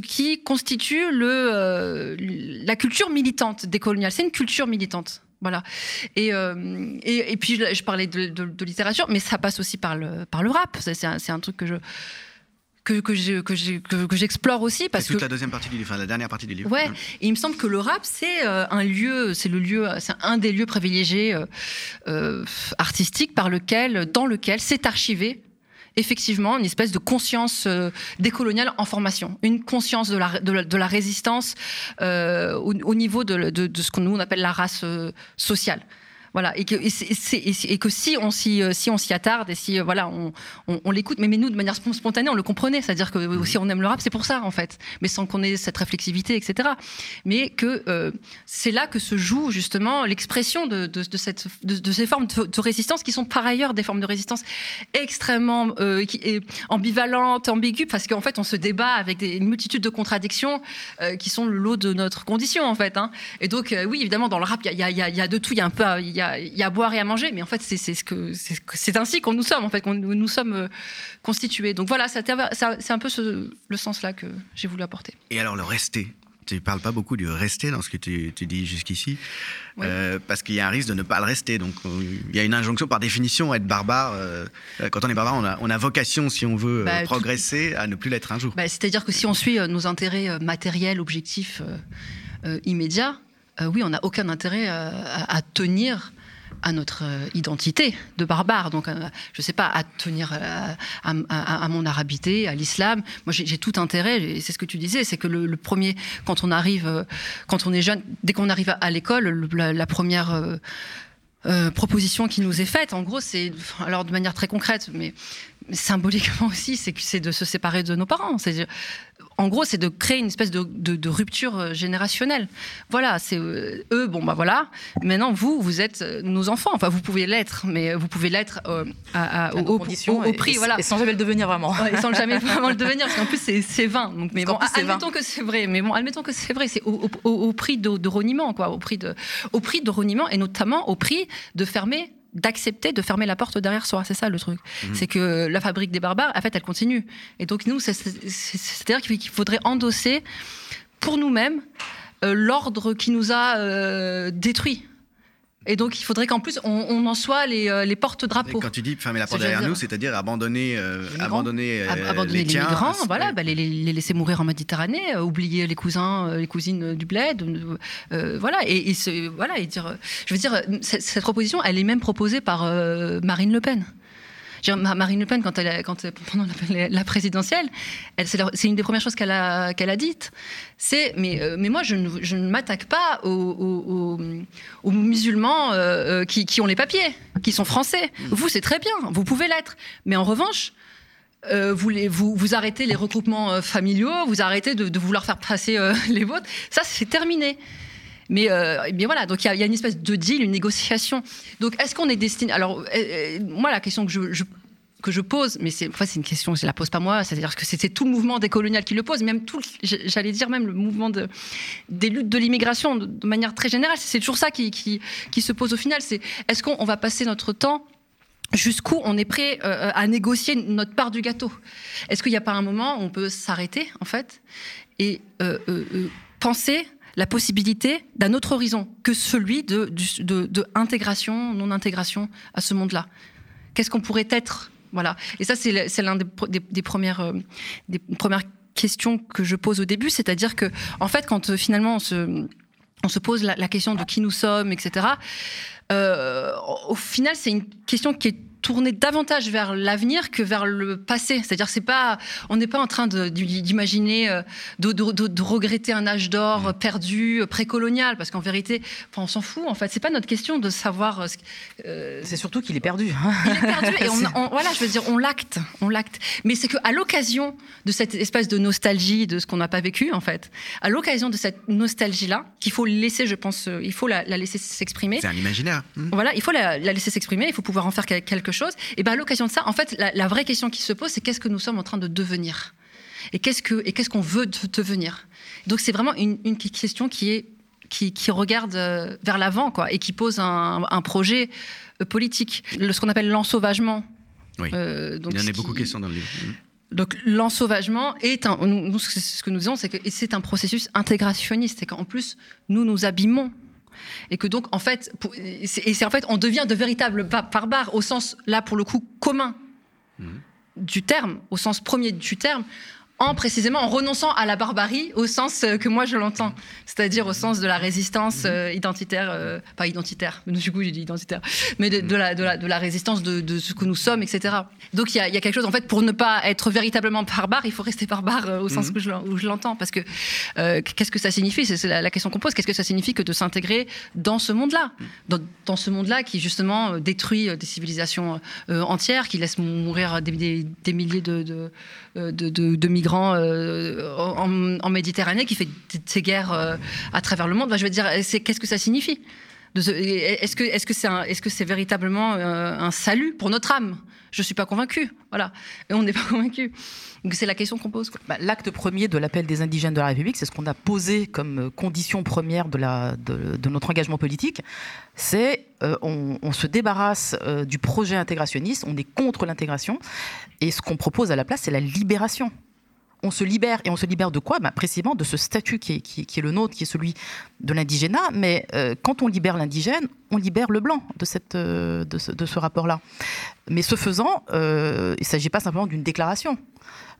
qui, constitue le, euh, la culture militante décoloniale. C'est une culture militante. Voilà. Et, euh, et, puis, je, parlais de, littérature, mais ça passe aussi par le, par le rap. C'est un, un, truc que je, que, que j'explore que que aussi parce toute que la deuxième partie du livre, enfin, la dernière partie du livre. Ouais, et il me semble que le rap c'est euh, un lieu, c'est le lieu, c'est un des lieux privilégiés euh, euh, artistiques par lequel, dans lequel s'est archivé effectivement une espèce de conscience euh, décoloniale en formation, une conscience de la, de la, de la résistance euh, au, au, niveau de, de, de ce qu'on nous on appelle la race euh, sociale. Voilà, et que, si on s'y attarde et si voilà on, l'écoute, mais, nous de manière spontanée on le comprenait, c'est-à-dire que mmh. si on aime le rap c'est pour ça en fait, mais sans qu'on ait cette réflexivité etc. Mais que euh, c'est là que se joue justement l'expression de, ces formes de, résistance qui sont par ailleurs des formes de résistance extrêmement euh, qui, ambivalentes, ambiguës, parce qu'en fait on se débat avec une multitude de contradictions euh, qui sont le lot de notre condition en fait. Hein. Et donc euh, oui évidemment dans le rap il y a de tout, il y a un peu il y a il y a à boire et à manger, mais en fait, c'est ce que c'est ainsi qu'on nous sommes, en fait, qu'on nous sommes euh, constitués. Donc voilà, c'est un peu ce, le sens-là que j'ai voulu apporter. Et alors, le rester tu parles pas beaucoup du rester dans ce que tu, tu dis jusqu'ici, oui. euh, parce qu'il y a un risque de ne pas le rester. Donc il y a une injonction par définition à être barbare. Euh, quand on est barbare, on a, on a vocation, si on veut bah, progresser, tout... à ne plus l'être un jour. Bah, C'est-à-dire que si on suit euh, nos intérêts matériels, objectifs euh, immédiats, oui, on n'a aucun intérêt à, à tenir à notre identité de barbare. Donc, euh, je ne sais pas, à tenir à, à, à, à mon arabité, à l'islam. Moi, j'ai tout intérêt, et c'est ce que tu disais, c'est que le, premier, quand on arrive, euh, quand on est jeune, dès qu'on arrive à, l'école, la, première euh, euh, proposition qui nous est faite, en gros, c'est, alors de manière très concrète, mais symboliquement aussi, c'est que c'est de se séparer de nos parents. C'est en gros, c'est de créer une espèce de, rupture euh, générationnelle. Voilà, c'est euh, eux, bon bah voilà. Maintenant, vous, vous êtes euh, nos enfants. Enfin, vous pouvez l'être, mais vous pouvez l'être à, au, prix, et, voilà. Et sans jamais le devenir vraiment. et sans jamais vraiment le devenir, parce qu'en plus c'est vain. Donc, mais bon, admettons que c'est vrai. Mais bon, admettons que c'est vrai. C'est au, prix de, de reniement, quoi. Au prix de, au prix de reniement, et notamment au prix de fermer d'accepter de fermer la porte derrière soi. C'est ça le truc. Mhm. C'est que la fabrique des barbares, en fait, elle continue. Et donc nous, c'est-à-dire qu'il faudrait endosser pour nous-mêmes euh, l'ordre qui nous a euh, détruits. Et donc, il faudrait qu'en plus, on, en soit les, euh, les porte-drapeaux. Quand tu dis fermer la porte derrière nous, c'est-à-dire abandonner, euh, abandonner, euh, abandonner les, migrants, voilà, bah, les, les, laisser mourir en Méditerranée, oublier les cousins, les cousines du bled, voilà, et, et voilà, et dire, je veux dire, cette, cette proposition, elle est même proposée par Marine Le Pen. Marine Le Pen, quand elle, quand, pendant la, présidentielle, c'est une des premières choses qu'elle a, dites. C'est mais, euh, mais moi, je ne, m'attaque pas aux, musulmans euh, euh, qui, ont les papiers, qui sont français. Vous, c'est très bien, vous pouvez l'être. Mais en revanche, vous, vous, arrêtez les regroupements familiaux, vous arrêtez de, de vouloir faire passer les vôtres. Ça, c'est terminé. Mais euh, bien voilà, donc il y, a une espèce de deal, une négociation. Donc est-ce qu'on est destiné Alors euh, euh, moi, la question que je, que je pose, mais c'est c'est une question, je la pose pas moi, c'est-à-dire que c'est tout le mouvement décolonial qui le pose, même tout, j'allais dire même le mouvement de, des luttes de l'immigration de, manière très générale, c'est toujours ça qui, qui, qui, se pose au final, c'est est-ce qu'on va passer notre temps jusqu'où on est prêt à négocier notre part du gâteau? Est-ce qu'il n'y a pas un moment où on peut s'arrêter en fait et penser la possibilité d'un autre horizon que celui de, de, intégration, non-intégration à ce monde-là. Qu'est-ce qu'on pourrait être? Voilà. Et ça, c'est l'un des, premières, euh, des premières questions que je pose au début, c'est-à-dire que, en fait, quand euh, finalement on se, on se pose la, question de qui nous sommes, etc., euh, au final, c'est une question qui est tourner davantage vers l'avenir que vers le passé. C'est-à-dire, c'est pas, on n'est pas en train d'imaginer, euh, de, de, regretter un âge d'or perdu, euh, précolonial, parce qu'en vérité, on s'en fout. En fait, c'est pas notre question de savoir. Euh, c'est surtout qu'il est perdu. Il est perdu et on, voilà, je veux dire, on l'acte, on l'acte. Mais c'est qu'à l'occasion de cette espèce de nostalgie de ce qu'on n'a pas vécu, en fait, à l'occasion de cette nostalgie-là, qu'il faut laisser, je pense, il faut la, laisser s'exprimer. C'est un imaginaire. Voilà, il faut la, la laisser s'exprimer. Il faut pouvoir en faire quelque chose. Et ben à l'occasion de ça, en fait, la, vraie question qui se pose, c'est qu'est-ce que nous sommes en train de devenir? Et qu'est-ce qu'on veut devenir? Donc c'est vraiment une, question qui est qui, regarde euh, vers l'avant, quoi, et qui pose un, projet euh, politique. ce qu'on appelle l'ensauvagement. Oui. Euh, donc, Il y en a beaucoup qui... question dans le livre. Mmh. Donc l'ensauvagement est un, nous, ce que nous disons, c'est que c'est un processus intégrationniste, et qu'en plus nous nous abîmons et que donc en fait, et c'est en fait, on devient de véritables barbares au sens là pour le coup commun mhm. du terme, au sens premier du terme, en précisément en renonçant à la barbarie au sens euh, que moi je l'entends, c'est-à-dire au sens de la résistance mhm. euh, identitaire, euh, pas identitaire, du coup j'ai dit identitaire, mais de, la, de, la, de la, résistance de, ce que nous sommes, etc. Donc il y, y, a quelque chose, en fait, pour ne pas être véritablement barbare, il faut rester barbare au sens mhm. où je l'entends, parce que qu'est-ce que ça signifie? C'est la, question qu'on pose, qu'est-ce que ça signifie que de s'intégrer dans ce monde-là, mhm. dans, ce monde-là qui justement détruit des civilisations entières, qui laisse mourir des, des, milliers de, de migrants euh, en, Méditerranée, qui fait ces guerres euh, à travers le monde. je veux dire, qu'est-ce que ça signifie? Est-ce que c'est véritablement euh, un salut pour notre âme? Je suis pas convaincue. Voilà, et on n'est pas convaincu. C'est la question qu'on pose. Bah, l'acte premier de l'appel des indigènes de la République, c'est ce qu'on a posé comme condition première de, notre engagement politique. C'est on, on, se débarrasse du projet intégrationniste, on est contre l'intégration, et ce qu'on propose à la place, c'est la libération on se libère. Et on se libère de quoi? Bah, Précisément de ce statut qui est, le nôtre, qui est celui de l'indigénat. Mais euh, quand on libère l'indigène, on libère le blanc de, euh, ce, rapport-là. Mais ce faisant, euh, il ne s'agit pas simplement d'une déclaration.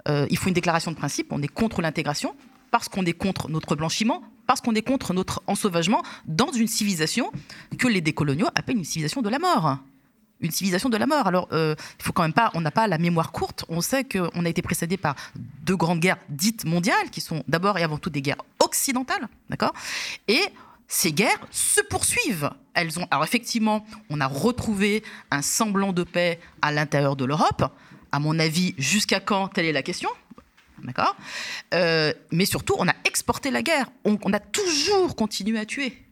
il faut une déclaration de principe. On est contre l'intégration parce qu'on est contre notre blanchiment, parce qu'on est contre notre ensauvagement dans une civilisation que les décoloniaux appellent une civilisation de la mort une civilisation de la mort. Alors, euh, il faut quand même pas, on n'a pas la mémoire courte. On sait qu'on a été précédé par deux grandes guerres dites mondiales, qui sont d'abord et avant tout des guerres occidentales, d'accord? Et ces guerres se poursuivent. Elles ont, alors effectivement, on a retrouvé un semblant de paix à l'intérieur de l'Europe, À mon avis, jusqu'à quand? Telle est la question. D'accord? Euh, Mais surtout, on a exporté la guerre. On, on a toujours continué à tuer.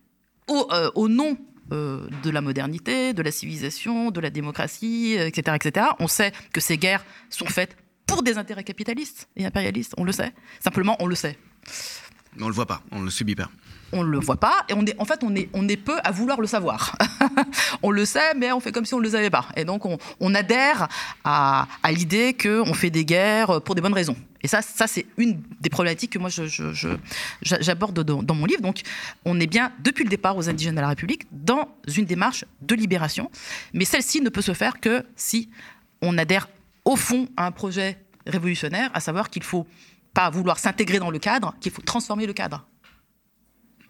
Au, euh, au nom euh, de la modernité, de la civilisation, de la démocratie, euh, etc., etc. On sait que ces guerres sont faites pour des intérêts capitalistes et impérialistes. On le sait. Simplement, on le sait. Mais on le voit pas, on le subit pas. On le voit pas et on est, en fait, on est, peu à vouloir le savoir. on le sait, mais on fait comme si on ne le savait pas. Et donc, on, adhère à, l'idée qu'on fait des guerres pour des bonnes raisons. Et ça, ça c'est une des problématiques que moi j'aborde dans mon livre. Donc, on est bien, depuis le départ aux indigènes de la République, dans une démarche de libération. Mais celle-ci ne peut se faire que si on adhère au fond à un projet révolutionnaire, à savoir qu'il faut pas vouloir s'intégrer dans le cadre, qu'il faut transformer le cadre.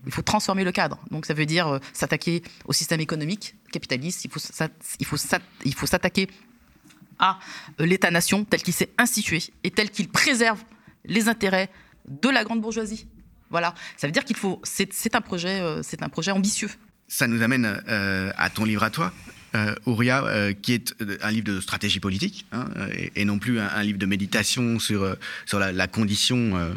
Il faut transformer le cadre. Donc ça veut dire euh, s'attaquer au système économique capitaliste. Il faut s'attaquer à euh, l'État-nation tel qu'il s'est institué et tel qu'il préserve les intérêts de la grande bourgeoisie. Voilà. Ça veut dire qu'il faut. C'est un projet. euh, un projet ambitieux. Ça nous amène à ton livre à toi, Ouria, euh, qui est euh, un livre de stratégie politique, hein, euh, et, non plus un, livre de méditation sur, euh, sur la, condition euh,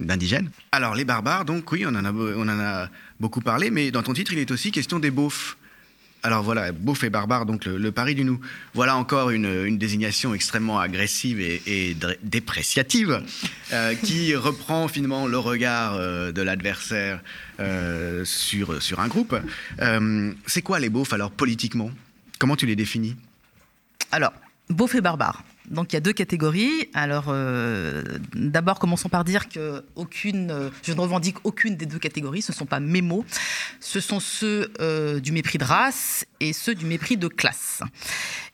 d'indigène. Alors, les barbares, donc, oui, on en, a, on en a beaucoup parlé, mais dans ton titre, il est aussi question des beaufs. Alors voilà, beauf et barbare, donc le, pari du nous. Voilà encore une, désignation extrêmement agressive et, dépréciative euh, qui reprend finalement le regard euh, de l'adversaire euh, sur, sur un groupe. Euh, c'est quoi les beaufs alors politiquement? Comment tu les définis? Alors, beauf et barbare. Donc il y a deux catégories. Alors euh, d'abord commençons par dire que aucune, euh, je ne revendique aucune des deux catégories. Ce ne sont pas mes mots. Ce sont ceux euh, du mépris de race et ceux du mépris de classe.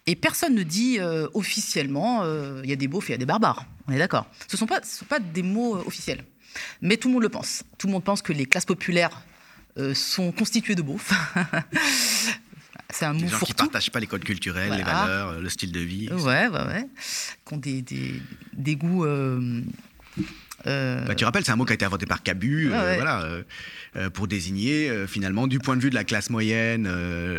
Et personne ne dit officiellement il y a des beaufs et il y a des barbares. On est d'accord? Ce ne sont pas, sont pas des mots officiels. Mais tout le monde le pense. Tout le monde pense que les classes populaires sont constituées de beaufs. C'est un mot gens qui fourre-tout. partagent pas les codes culturels, les valeurs, le style de vie. Ouais, ouais, ouais. Qui ont des, des, des goûts. euh, euh, Bah, tu rappelles, c'est un mot qui a été inventé par Cabu, Ah euh, ouais. voilà, euh, pour désigner finalement, du point de vue de la classe moyenne,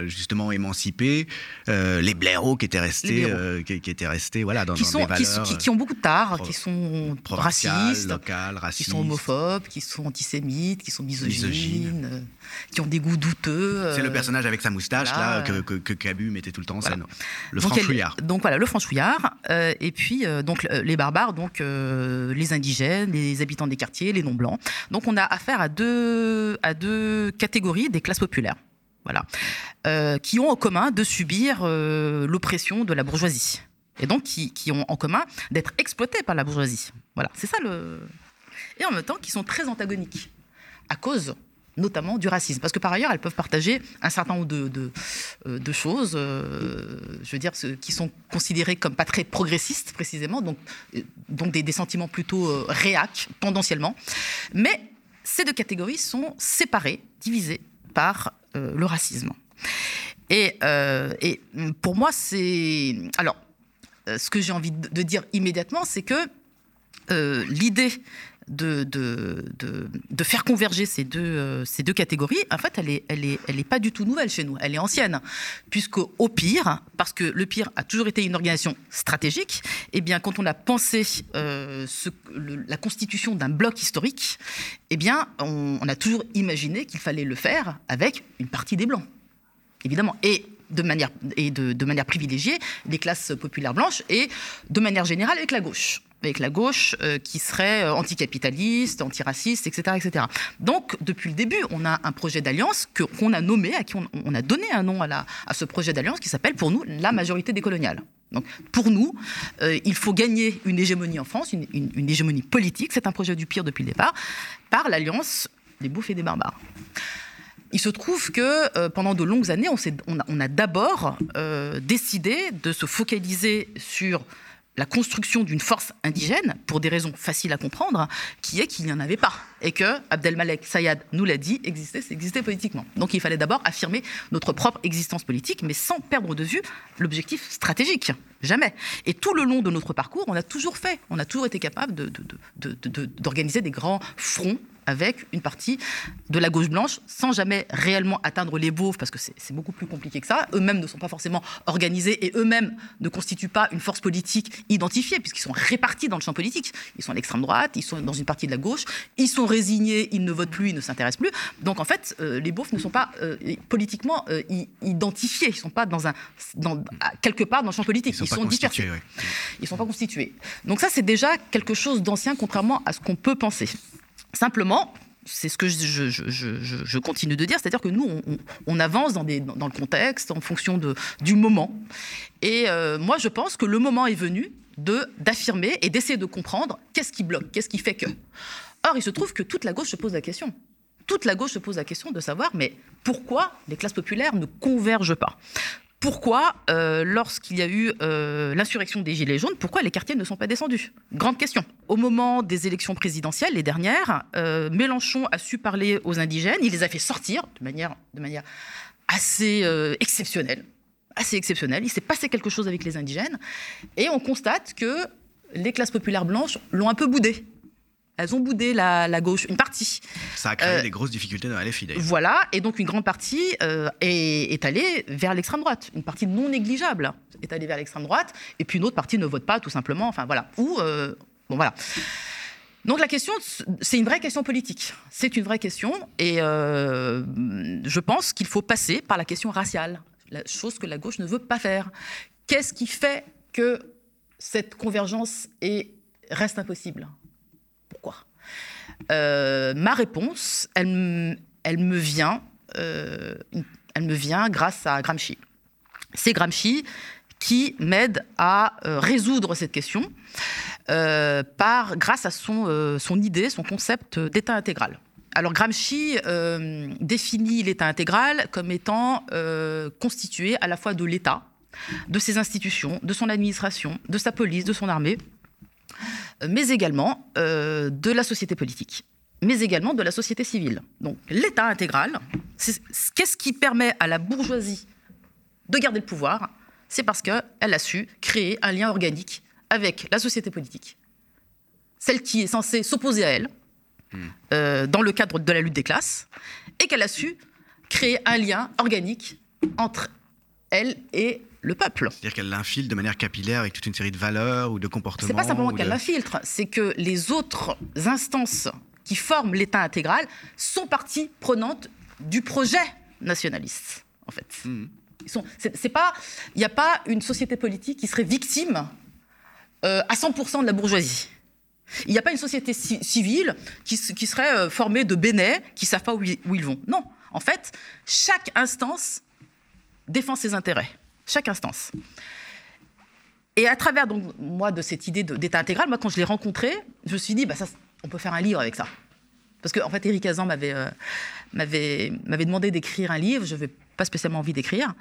justement émancipée, les blaireaux qui étaient restés, qui, qui étaient restés, voilà, dans, qui, dans sont, des valeurs qui- qui ont beaucoup de pro- qui sont racistes, locales, qui sont homophobes, qui sont antisémites, qui sont misogynes, Misogynes. qui ont des goûts douteux. C'est le personnage avec sa moustache là que, que, que Cabu mettait tout le temps en voilà. scène. Le donc, franchouillard. Donc voilà, le franchouillard. et puis donc les barbares, donc les indigènes, les habitants des quartiers, les non blancs. Donc on a affaire à deux à deux catégories des classes populaires. Voilà, Euh, qui ont en commun de subir euh, l'oppression de la bourgeoisie. Et donc qui, qui ont en commun d'être exploités par la bourgeoisie. Voilà, c'est ça le. Et en même temps, qui sont très antagoniques à cause notamment du racisme. Parce que par ailleurs, elles peuvent partager un certain nombre de, de, euh, choses, euh, je veux dire, qui sont considérées comme pas très progressistes, précisément, donc, euh, donc des, sentiments plutôt euh, tendanciellement. Mais ces deux catégories sont séparées, divisées par le racisme. Et, et pour moi, c'est... Alors, ce que j'ai envie de dire immédiatement, c'est que l'idée de, de, de, faire converger ces deux, euh, ces deux catégories, en fait, elle n'est elle est, elle pas du tout nouvelle chez nous. Elle est ancienne. Puisque, au pire, parce que le pire a toujours été une organisation stratégique, eh bien, quand on a pensé euh, la constitution d'un bloc historique, eh bien, on, a toujours imaginé qu'il fallait le faire avec une partie des Blancs évidemment, de manière, et de, manière privilégiée les classes populaires blanches et de manière générale avec la gauche. Avec la gauche euh, qui serait euh, anticapitaliste, antiraciste, etc., etc. Donc, depuis le début, on a un projet d'alliance qu'on a nommé, à qui on, a donné un nom à, ce projet d'alliance qui s'appelle pour nous la majorité décoloniale. Donc, pour nous, euh, il faut gagner une hégémonie en France, une, une- une hégémonie politique, c'est un projet du pire depuis le départ, par l'alliance des bouffes et des barbares. Il se trouve que euh, pendant de longues années, on, a, d'abord euh, décidé de se focaliser sur la construction d'une force indigène, pour des raisons faciles à comprendre, qui est qu'il n'y en avait pas. Et que Abdelmalek Sayad nous l'a dit, existait, exister politiquement. Donc il fallait d'abord affirmer notre propre existence politique, mais sans perdre de vue l'objectif stratégique. Jamais. Et tout le long de notre parcours, on a toujours fait, on a toujours été capable de- de- de- de- de- d'organiser des grands fronts avec une partie de la gauche blanche, sans jamais réellement atteindre les beaufs, parce que c'est beaucoup plus compliqué que ça. Eux-mêmes ne sont pas forcément organisés et eux-mêmes ne constituent pas une force politique identifiée, puisqu'ils sont répartis dans le champ politique. Ils sont à l'extrême droite, ils sont dans une partie de la gauche, ils sont résignés, ils ne votent plus, ils ne s'intéressent plus. Donc en fait, euh, les beaufs ne sont pas euh, politiquement euh, identifiés, ils ne sont pas dans un, dans, quelque part dans le champ politique, ils sont, ils dispersés. Ils ne sont pas constitués. Donc ça, c'est déjà quelque chose d'ancien, contrairement à ce qu'on peut penser. Simplement, c'est ce que je, continue de dire, c'est-à-dire que nous, on, avance dans, le contexte, en fonction du moment. Et euh, moi, je pense que le moment est venu d'affirmer et d'essayer de comprendre qu'est-ce qui bloque, qu'est-ce qui fait que. Or, il se trouve que toute la gauche se pose la question. Toute la gauche se pose la question de savoir, mais pourquoi les classes populaires ne convergent pas? Pourquoi, euh, lorsqu'il y a eu euh, l'insurrection des Gilets jaunes, pourquoi les quartiers ne sont pas descendus? Grande question. Au moment des élections présidentielles, les dernières, euh, Mélenchon a su parler aux indigènes, il les a fait sortir de manière, de manière assez exceptionnelle. Assez exceptionnelle. Il s'est passé quelque chose avec les indigènes. Et on constate que les classes populaires blanches l'ont un peu boudé. Elles ont boudé la, gauche, une partie. Ça a créé euh, des grosses difficultés dans la LFI d'ailleurs. Voilà, et donc une grande partie euh, est, allée vers l'extrême droite. Une partie non négligeable est allée vers l'extrême droite, et puis une autre partie ne vote pas tout simplement. Enfin voilà. Ou, euh, bon voilà. Donc la question, c'est une vraie question politique. C'est une vraie question, et je pense qu'il faut passer par la question raciale, la chose que la gauche ne veut pas faire. Qu'est-ce qui fait que cette convergence est, reste impossible? Euh, ma réponse, elle, me vient, euh, elle me vient grâce à Gramsci. C'est Gramsci qui m'aide à euh, résoudre cette question par, grâce à son, son idée, son concept d'État intégral. Alors Gramsci définit l'État intégral comme étant constitué à la fois de l'État, de ses institutions, de son administration, de sa police, de son armée, mais également euh, de la société politique, mais également de la société civile. Donc l'État intégral, qu'est-ce qui permet à la bourgeoisie de garder le pouvoir? C'est parce qu'elle a su créer un lien organique avec la société politique, celle qui est censée s'opposer à elle, hmm. euh, dans le cadre de la lutte des classes, et qu'elle a su créer un lien organique entre elle et le peuple. C'est-à-dire qu'elle l'infiltre de manière capillaire avec toute une série de valeurs ou de comportements. C'est pas simplement qu'elle l'infiltre, c'est que les autres instances qui forment l'État intégral sont partie prenante du projet nationaliste, en fait. Mmh. c'est, pas, il n'y a pas une société politique qui serait victime euh, à 100% de la bourgeoisie. Il n'y a pas une société civile qui, serait euh, formée de bénets qui savent pas où ils vont. Non, en fait, chaque instance défend ses intérêts chaque instance. Et à travers, donc, moi, de cette idée d'État intégral, moi, quand je l'ai rencontré, je me suis dit, bah, ça, on peut faire un livre avec ça. Parce qu'en en fait, Éric Azan euh, m'avait demandé d'écrire un livre, je n'avais pas spécialement envie d'écrire.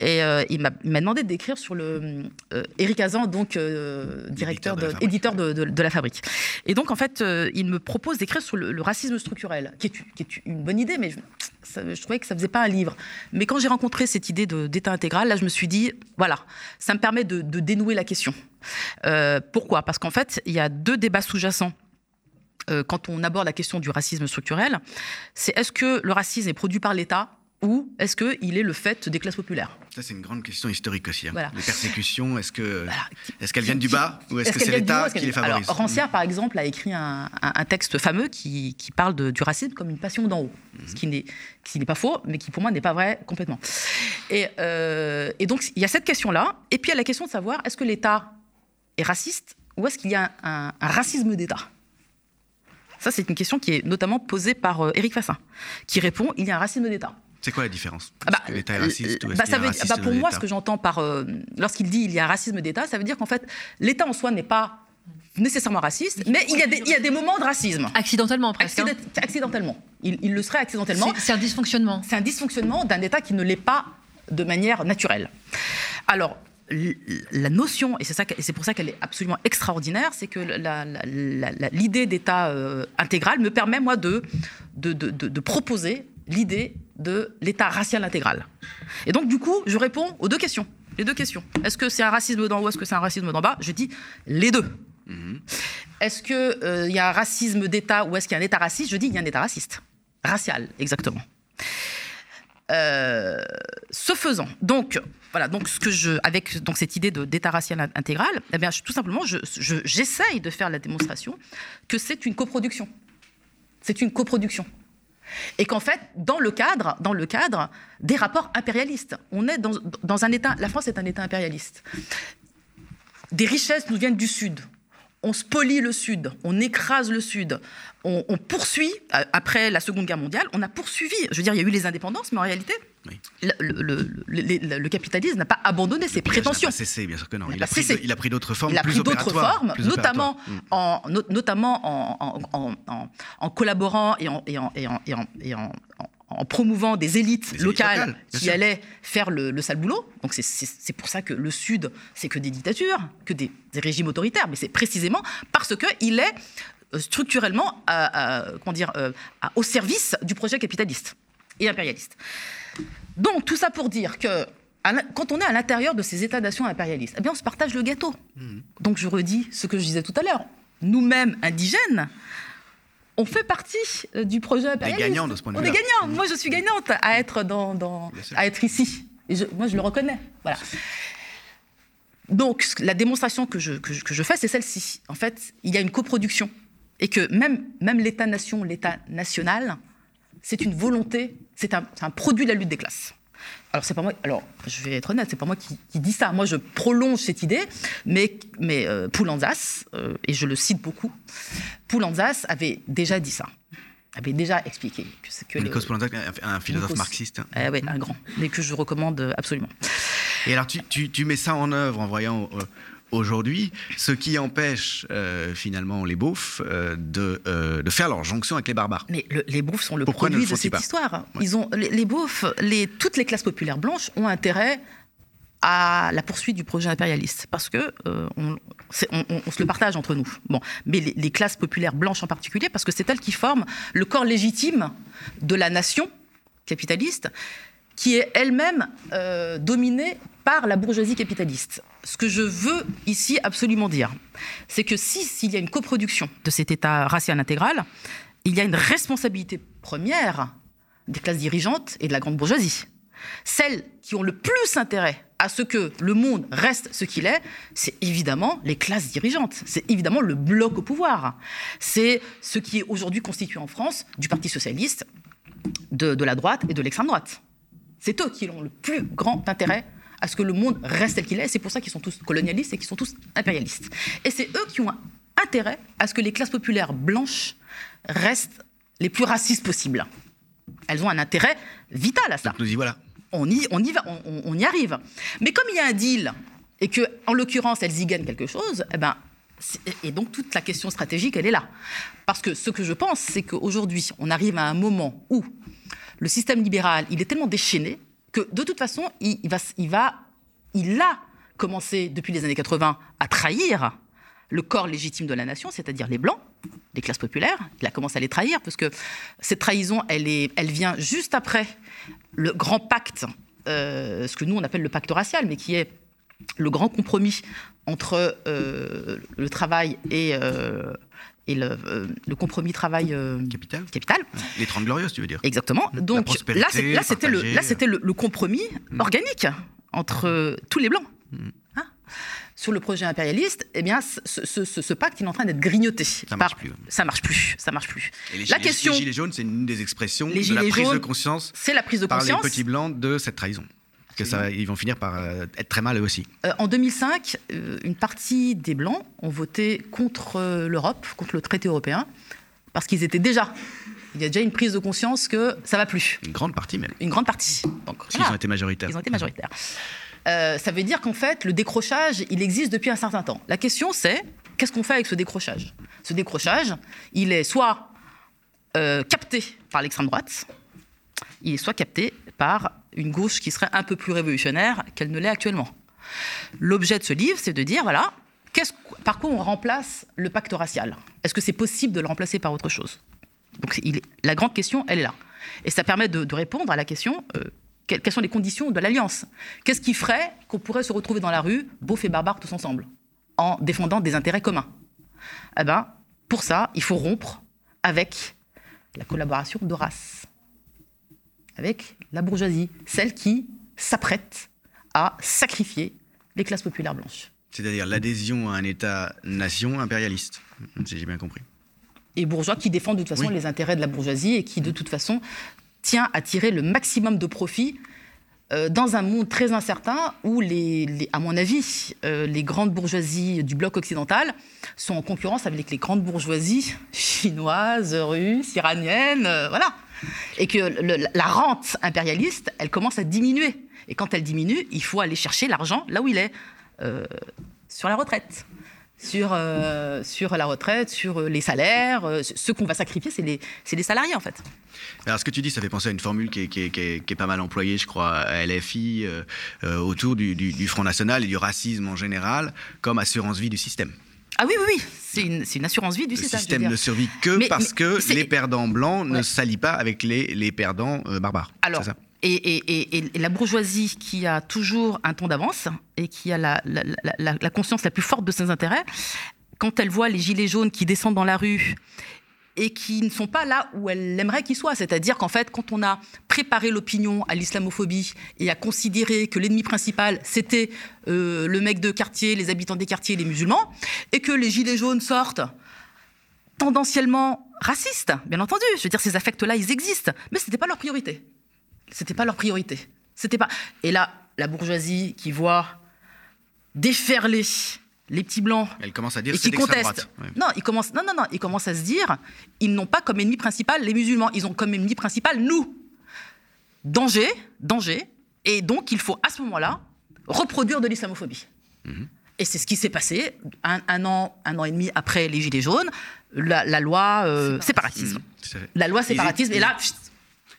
Et euh, il m'a demandé d'écrire sur le euh, Éric Azan, donc euh, directeur, de, éditeur de, la Fabrique. Et donc en fait, il me propose d'écrire sur le, racisme structurel, qui est, une bonne idée, mais je, je, trouvais que ça faisait pas un livre. Mais quand j'ai rencontré cette idée d'État intégral, là, je me suis dit, voilà, ça me permet de, dénouer la question. pourquoi? Parce qu'en fait, il y a deux débats sous-jacents quand on aborde la question du racisme structurel. C'est est-ce que le racisme est produit par l'État? Ou est-ce qu'il est le fait des classes populaires? Ça, c'est une grande question historique aussi. Hein. Les persécutions, est-ce qu'elles est qu'elles viennent du bas ou est-ce que c'est l'État qui les favorise? Alors, Rancière, par exemple, a écrit un, texte fameux qui, parle de, du racisme comme une passion d'en haut, mhm. ce qui n'est pas faux, mais qui pour moi n'est pas vrai complètement. Et, euh, donc, il y a cette question-là, et puis il y a la question de savoir est-ce que l'État est raciste ou est-ce qu'il y a un, racisme d'État? Ça, c'est une question qui est notamment posée par euh, Éric Fassin, qui répond il y a un racisme d'État. C'est quoi la différence ah bah, L'État est raciste ou bah, ça veut, bah, Pour moi, ce que j'entends par euh, lorsqu'il dit il y a un racisme d'État, ça veut dire qu'en fait, l'État en soi n'est pas nécessairement raciste, mais il y, a des, il y, a des, moments de racisme. Accidentellement, presque. Hein. Accidentellement. Il, il, le serait accidentellement. C'est un dysfonctionnement. C'est un dysfonctionnement d'un État qui ne l'est pas de manière naturelle. Alors, la notion, et c'est, ça, et c'est pour ça qu'elle est absolument extraordinaire, c'est que l'idée d'État euh, intégral me permet, moi, de, de, de, de proposer l'idée de l'État racial intégral. Et donc, du coup, je réponds aux deux questions. Les deux questions. Est-ce que c'est un racisme d'en haut, est-ce que c'est un racisme d'en bas? Je dis les deux. Mhm. est-ce qu'il euh, y a un racisme d'État ou est-ce qu'il y a un État raciste? Je dis qu'il y a un État raciste. Racial, exactement. Euh, ce faisant, donc voilà, donc ce que je, avec donc cette idée d'État racial intégral, eh bien, tout simplement, j'essaye je, de faire la démonstration que c'est une coproduction. C'est une coproduction. Et qu'en fait, dans le cadre, dans le cadre des rapports impérialistes, on est dans, un État. La France est un État impérialiste. Des richesses nous viennent du Sud on spolie le Sud, on écrase le Sud, on, poursuit, euh, après la Seconde Guerre mondiale, on a poursuivi, je veux dire, il y a eu les indépendances, mais en réalité, le, capitalisme n'a pas abandonné ses prétentions. Pas cessé, bien sûr que non. Il, a, pris, il a pris d'autres formes. Il a pris d'autres formes, notamment, mm. en, notamment en, collaborant et en, et et en promouvant des élites locales, qui allaient faire le, sale boulot. Donc c'est pour ça que le Sud, c'est que des dictatures, que des, régimes autoritaires, mais c'est précisément parce qu'il est euh, structurellement comment dire, euh, au service du projet capitaliste et impérialiste. Donc tout ça pour dire que quand on est à l'intérieur de ces États-nations impérialistes, eh bien on se partage le gâteau. Mmh. Donc je redis ce que je disais tout à l'heure. Nous-mêmes indigènes, on fait partie euh, du projet impérialiste. On est gagnant de ce point de vue. On est gagnant. Moi, je suis gagnante à être, dans, à être ici. Et moi, je le reconnais. Voilà. Donc, la démonstration que je, que je, fais, c'est celle-ci. En fait, il y a une coproduction. Et que même, même l'État-nation, l'État national, c'est une volonté, c'est un, un, produit de la lutte des classes. Alors, c'est pas moi, alors, je vais être honnête, c'est pas moi qui, qui, dis ça. Moi, je prolonge cette idée, mais, mais euh, Poulanzas, euh, et je le cite beaucoup, Poulanzas avait déjà dit ça avait déjà expliqué que que Nikos Poulanzas, un philosophe marxiste. Eh oui, un grand, mais que je recommande absolument. Et alors, tu, tu, tu mets ça en œuvre en voyant euh, aujourd'hui, ce qui empêche euh, finalement les beaufs euh, de, euh, de, faire leur jonction avec les barbares. Mais les beaufs sont le produit de cette histoire. Ils ont, les, les beaufs, les, toutes les classes populaires blanches ont intérêt à la poursuite du projet impérialiste, parce que on, on, se le partage entre nous. Bon, mais les, les classes populaires blanches en particulier, parce que c'est elles qui forment le corps légitime de la nation capitaliste, qui est elle-même dominée par la bourgeoisie capitaliste. Ce que je veux ici absolument dire, c'est que si s'il y a une coproduction de cet État racial intégral, il y a une responsabilité première des classes dirigeantes et de la grande bourgeoisie. Celles qui ont le plus intérêt à ce que le monde reste ce qu'il est, c'est évidemment les classes dirigeantes, c'est évidemment le bloc au pouvoir. C'est ce qui est aujourd'hui constitué en France du Parti socialiste, de, de la droite et de l'extrême droite. C'est eux qui ont le plus grand intérêt à ce que le monde reste tel qu'il est. C'est pour ça qu'ils sont tous colonialistes et qu'ils sont tous impérialistes. Et c'est eux qui ont intérêt à ce que les classes populaires blanches restent les plus racistes possibles. Elles ont un intérêt vital à ça. nous y voilà. On y, on y va, on, y arrive. Mais comme il y a un deal et que, en l'occurrence, elles y gagnent quelque chose, eh ben, et donc toute la question stratégique, elle est là. Parce que ce que je pense, c'est qu'aujourd'hui, on arrive à un moment où le système libéral, il est tellement déchaîné que de toute façon, il, va, il, a commencé depuis les années 80 à trahir le corps légitime de la nation, c'est-à-dire les blancs, les classes populaires. Il a commencé à les trahir parce que cette trahison, elle, est, elle vient juste après le grand pacte, euh, ce que nous on appelle le pacte racial, mais qui est le grand compromis entre euh, le travail et, euh, et le, euh, le compromis travail euh, capital. capital. Les 30 glorieuses, tu veux dire Exactement. Donc là, c'était le, là, le, compromis mm. organique entre euh, tous les blancs. Mm. Hein sur le projet impérialiste, eh bien, ce, ce, pacte, il est en train d'être grignoté. Ça marche plus. Ça marche plus. Ça marche plus. Et les, la gilets, question, les gilets jaunes, c'est une des expressions de la prise de conscience. C'est la prise de conscience par les petits blancs de cette trahison que ça, ils vont finir par euh, être très mal eux aussi. Euh, en 2005, euh, une partie des Blancs ont voté contre l'Europe, contre le traité européen, parce qu'ils étaient déjà. Il y a déjà une prise de conscience que ça va plus. Une grande partie même. Une grande partie. Donc, ils ont été majoritaires. Ils ont été majoritaires. ça veut dire qu'en fait, le décrochage, il existe depuis un certain temps. La question, c'est qu'est-ce qu'on fait avec ce décrochage? Ce décrochage, il est soit capté par l'extrême droite, il est soit capté par une gauche qui serait un peu plus révolutionnaire qu'elle ne l'est actuellement. L'objet de ce livre, c'est de dire, voilà, par quoi on remplace le pacte racial? Est-ce que c'est possible de le remplacer par autre chose? Donc la grande question, elle est là. Et ça permet de, répondre à la question, euh, quelles, sont les conditions de l'alliance? Qu'est-ce qui ferait qu'on pourrait se retrouver dans la rue, beauf et barbares tous ensemble, en défendant des intérêts communs? Eh ben, pour ça, il faut rompre avec la collaboration de race, avec la bourgeoisie, celle qui s'apprête à sacrifier les classes populaires blanches. C'est-à-dire l'adhésion à un État-nation impérialiste, si j'ai bien compris. Et bourgeois qui défend de toute façon Oui. les intérêts de la bourgeoisie et qui de toute façon tient à tirer le maximum de profit euh, dans un monde très incertain où, les, les- à mon avis, euh, les grandes bourgeoisies du bloc occidental sont en concurrence avec les grandes bourgeoisies chinoises, russes, iraniennes, euh, voilà. Et que la rente impérialiste, elle commence à diminuer. Et quand elle diminue, il faut aller chercher l'argent là où il est, euh, sur la retraite. Sur, euh, sur la retraite, sur euh, les salaires. ce qu'on va sacrifier, c'est les, les salariés, en fait. Alors, ce que tu dis, ça fait penser à une formule qui est, qui est- qui est- pas mal employée, je crois, à LFI, autour du, du- du Front National et du racisme en général, comme assurance vie du système. Ah oui, oui, oui, c'est une, une assurance vie du Le système. ne survit que Mais- parce mais que les perdants blancs ne s'allient pas avec les, les perdants euh, barbares. Alors, ça et, et- et- et la bourgeoisie qui a toujours un ton d'avance et qui a la- la- la conscience la plus forte de ses intérêts, quand elle voit les gilets jaunes qui descendent dans la rue et qui ne sont pas là où elle aimerait qu'ils soient. C'est-à-dire qu'en fait, quand on a préparé l'opinion à l'islamophobie et à considérer que l'ennemi principal, c'était euh, le mec de quartier, les habitants des quartiers, les musulmans, et que les gilets jaunes sortent tendanciellement racistes, bien entendu. Je veux dire, ces affects-là, ils existent, mais ce n'était pas leur priorité. C'était pas leur priorité. C'était pas. Et là, la bourgeoisie qui voit déferler les petits blancs Elle commence à dire et qui contestent. Ouais. Non, ils commencent. Non, non, non. Ils commencent à se dire, ils n'ont pas comme ennemi principal les musulmans. Ils ont comme ennemi principal nous. Danger, danger. Et donc, il faut à ce moment-là reproduire de l'islamophobie. Mhm. Et c'est ce qui s'est passé un, un an, un an et demi après les Gilets jaunes, la, la loi euh, séparatisme. Mhm. La loi séparatisme. Et là, pfft,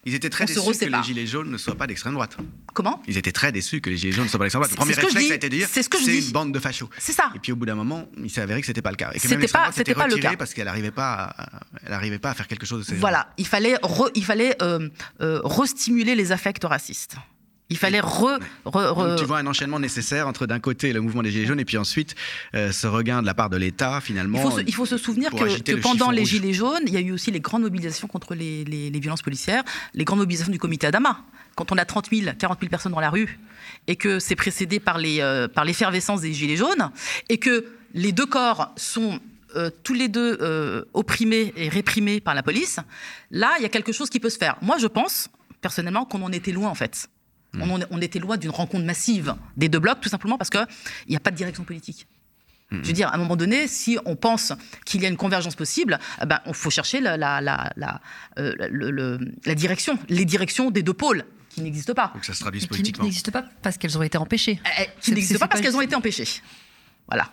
Ils étaient très On déçus que les gilets jaunes ne soient pas d'extrême droite. comment? Ils étaient très déçus que les gilets jaunes ne soient pas d'extrême droite. Le premier réflexe dis. a été de dire C'est ce que je dis. une bande de fachos. C'est ça. Et puis au bout d'un moment, il s'est avéré que c'était pas le cas. Et que C'était pas- c'était pas le cas. parce qu'elle n'arrivait pas, à- elle arrivait pas à faire quelque chose de ces Voilà, il fallait, re- il fallait euh, euh, restimuler les affects racistes. Il fallait re, re- re- Donc, tu vois un enchaînement nécessaire entre d'un côté le mouvement des Gilets jaunes et puis ensuite euh, ce regain de la part de l'État finalement. il, faut se, il faut se souvenir que, agiter que le pendant les rouge. Gilets jaunes, il y a eu aussi les grandes mobilisations contre les, les- les violences policières, les grandes mobilisations du comité Adama. Quand on a 30 000, 40 000 personnes dans la rue et que c'est précédé par les, euh, par l'effervescence des Gilets jaunes et que les deux corps sont euh, tous les deux euh, opprimés et réprimés par la police, là, il y a quelque chose qui peut se faire. Moi, je pense, personnellement, qu'on en était loin, en fait. On, en- on était loin d'une rencontre massive des deux blocs, tout simplement parce qu'il n'y a pas de direction politique. Je veux dire, à un moment donné, si on pense qu'il y a une convergence possible, eh ben, il faut chercher la, la, la, la, euh, le- le- la direction, les directions des deux pôles qui n'existent pas. Que ça se traduise Qui politiquement. n'existent pas parce qu'elles ont été empêchées. Eh, eh, qui n'existent pas parce qu'elles ont été empêchées. Voilà.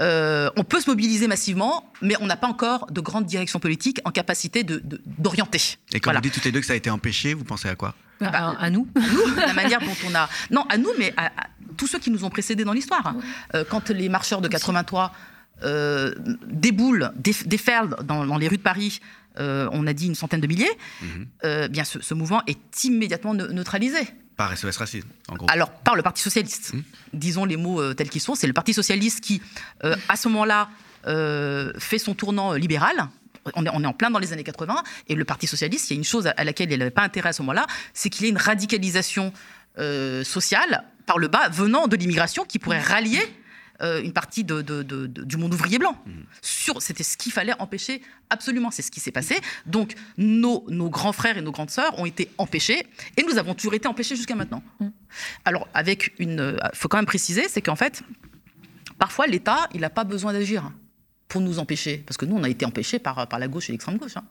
Euh, on peut se mobiliser massivement, mais on n'a pas encore de grande direction politique en capacité de- de- d'orienter. Et quand Voilà. vous dites toutes les deux que ça a été empêché, vous pensez à quoi? À, à nous. nous, la manière dont on a. Non, à nous, mais à, à tous ceux qui nous ont précédés dans l'histoire. Euh, quand les marcheurs de 83 euh, déboulent, dé- déferlent dans, dans les rues de Paris, euh, on a dit une centaine de milliers, Mhm. euh, bien ce, ce mouvement est immédiatement ne- neutralisé. Par SOS Racisme, en gros. Alors, par le Parti Socialiste. Mmh. Disons les mots euh, tels qu'ils sont. C'est le Parti Socialiste qui, euh, à ce moment-là, euh, fait son tournant euh, libéral. On est, on est en plein dans les années 80. Et le Parti Socialiste, il y a une chose à, laquelle il n'avait pas intérêt à ce moment-là, c'est qu'il y ait une radicalisation euh, sociale par le bas venant de l'immigration qui pourrait rallier euh, une partie de- de- de- de- du monde ouvrier blanc. Sur- C'était ce qu'il fallait empêcher absolument. C'est ce qui s'est passé. Donc, nos, nos grands frères et nos grandes sœurs ont été empêchés et nous avons toujours été empêchés jusqu'à maintenant. Alors, avec une. Il faut quand même préciser, c'est qu'en fait, parfois, l'État, il n'a pas besoin d'agir pour nous empêcher. Parce que nous, on a été empêchés par, par la gauche et l'extrême gauche. hein.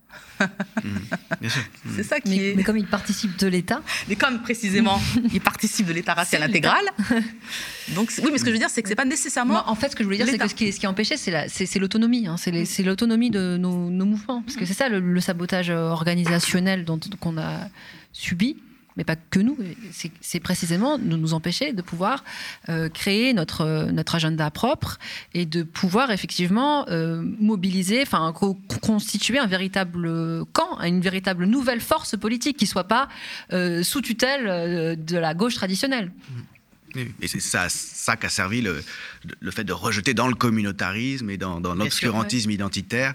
Sûr. C'est ça qui Mais, est. mais comme ils participent de l'État, Mais comme précisément, il participe de l'État racial intégral. Donc, oui, mais ce que je veux dire, c'est que c'est pas nécessairement. Moi, en fait, ce que je voulais dire, c'est que ce qui est, ce qui est empêché, c'est la- c'est c'est l'autonomie. hein. C'est l'autonomie de nos, nos mouvements. Parce que c'est ça le, le sabotage euh, organisationnel dont- qu'on a subi. Mais pas que nous, c'est précisément de nous empêcher de pouvoir euh, créer notre, euh, notre agenda propre et de pouvoir effectivement euh, mobiliser, enfin co- constituer un véritable camp, une véritable nouvelle force politique qui soit pas sous tutelle de la gauche traditionnelle. Oui, Et c'est ça, ça qu'a servi le, le fait de rejeter dans le communautarisme et dans, dans l'obscurantisme identitaire,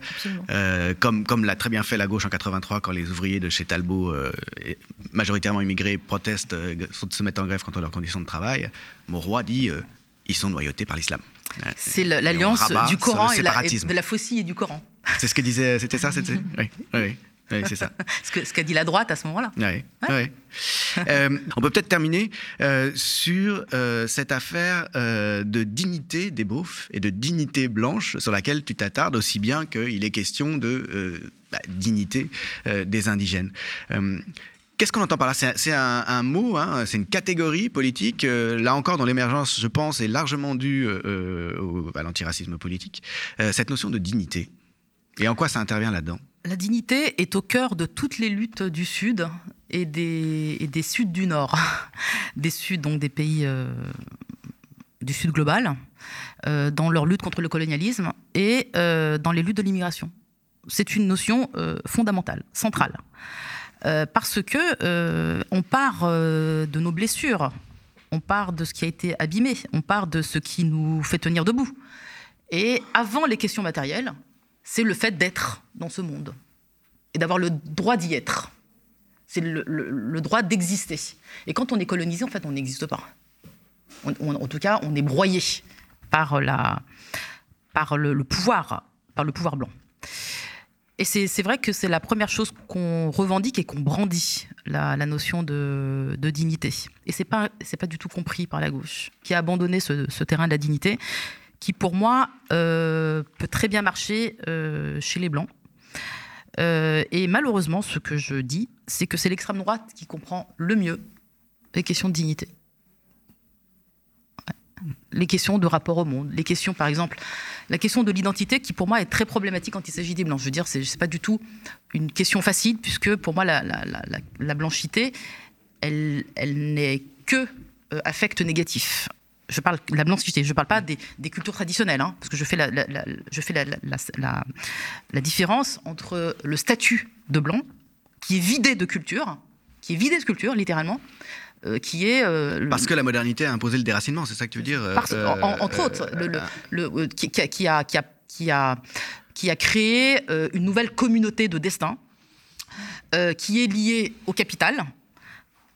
euh, comme, comme l'a très bien fait la gauche en 83 quand les ouvriers de chez Talbot, euh, majoritairement immigrés, protestent, euh, se mettent en grève contre leurs conditions de travail. Mauroy dit euh, ils sont noyautés par l'islam. C'est l'alliance du Coran et, la- et séparatisme. de la faucille et du Coran. C'est ce que disait, c'était ça, c'était. Oui, oui, oui, oui, c'est ça. Ce qu'a dit la droite à ce moment-là. Ouais. Euh, on peut peut-être terminer euh, sur euh, cette affaire de dignité des beaufs et de dignité blanche sur laquelle tu t'attardes aussi bien qu'il est question de bah, dignité des indigènes. Qu'est-ce qu'on entend par là? C'est c'est un, un mot, hein, c'est une catégorie politique. euh, là encore, dans l'émergence, je pense, est largement due euh, au- à l'antiracisme politique. Euh, cette notion de dignité. Et en quoi ça intervient là-dedans? La dignité est au cœur de toutes les luttes du Sud et des, Suds du Nord. Des Suds, donc des pays euh, du Sud global, euh, dans leur lutte contre le colonialisme et euh, dans les luttes de l'immigration. C'est une notion fondamentale, centrale. Parce que on part de nos blessures, on part de ce qui a été abîmé, on part de ce qui nous fait tenir debout. Et avant les questions matérielles, c'est le fait d'être dans ce monde et d'avoir le droit d'y être. C'est le, droit d'exister. Et quand on est colonisé, en fait, on n'existe pas. En tout cas, on est broyé par, par le, pouvoir, par le pouvoir blanc. Et c'est vrai que c'est la première chose qu'on revendique et qu'on brandit, la, notion de, dignité. Et c'est pas pas du tout compris par la gauche, qui a abandonné ce terrain de la dignité, qui pour moi euh, peut très bien marcher euh, chez les blancs. Euh, et malheureusement, ce que je dis, c'est que c'est l'extrême droite qui comprend le mieux les questions de dignité. Les questions de rapport au monde, les questions, par exemple, la question de l'identité, qui pour moi est très problématique quand il s'agit des blancs. Je veux dire, c'est c'est pas du tout une question facile, puisque pour moi, la, la- la- la- la blanchité, elle, n'est que affect négatif. Je parle de la blanchité, je ne parle pas des, des cultures traditionnelles, hein, parce que je fais, la, la- la- je fais la, la- la- la- la différence entre le statut de blanc, qui est vidé de culture, qui est vidé de culture, littéralement, euh, qui est... euh, le- Parce que la modernité a imposé le déracinement, c'est ça que tu veux dire euh, parce- en- en- entre autres, le, le- le- qui, qui a, qui, a, qui, a, qui, a, qui a créé euh, une nouvelle communauté de destin qui est liée au capital,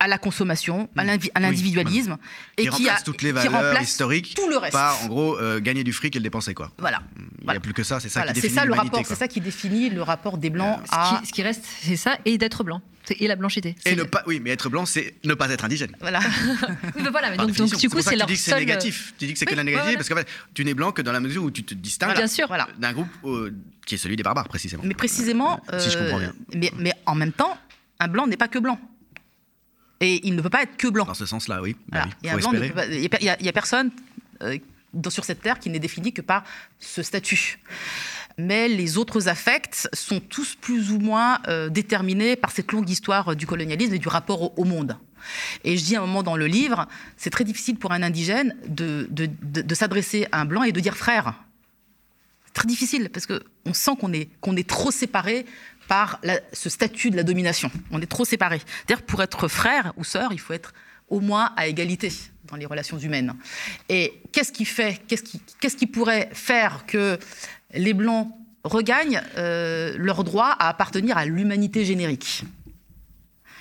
à la consommation, à l'individualisme, et qui a remplace toutes les valeurs historiques tout le reste. par, en gros, euh, gagner du fric et le dépenser, quoi. Voilà. Il n'y a plus que ça, c'est ça Voilà, qui définit ça le rapport, quoi. c'est ça qui définit le rapport des blancs Ce à qui, ce qui reste, c'est ça, et d'être blanc. Et la blanchité. Et ne pas, oui, mais être blanc, c'est ne pas être indigène. voilà. Oui, mais voilà, mais donc, donc définition. du coup, c'est leur tu dis que c'est seul. négatif. Tu dis que c'est Oui, que la ouais, négative voilà. parce qu'en fait, tu n'es blanc que dans la mesure où tu te distingues. Voilà. d'un groupe euh, qui est celui des barbares, précisément. Mais précisément, Si je comprends euh, bien. mais, mais en même temps, un blanc n'est pas que blanc. Et il ne peut pas être que blanc. Dans ce sens-là, oui. Bah oui, Il n'y a, personne euh, dans- sur cette terre qui n'est défini que par ce statut. Mais les autres affects sont tous plus ou moins euh, déterminés par cette longue histoire du colonialisme et du rapport au, au monde. Et je dis à un moment dans le livre, c'est très difficile pour un indigène de, de- de- de s'adresser à un blanc et de dire frère. Très difficile parce qu'on sent qu'on est, qu'on est trop séparés ce statut de la domination. On est trop séparés. C'est-à-dire pour être frère ou sœur, il faut être au moins à égalité dans les relations humaines. Et qu'est-ce qui fait, qu'est-ce qui, qu'est-ce qui pourrait faire que les Blancs regagnent euh, leur droit à appartenir à l'humanité générique?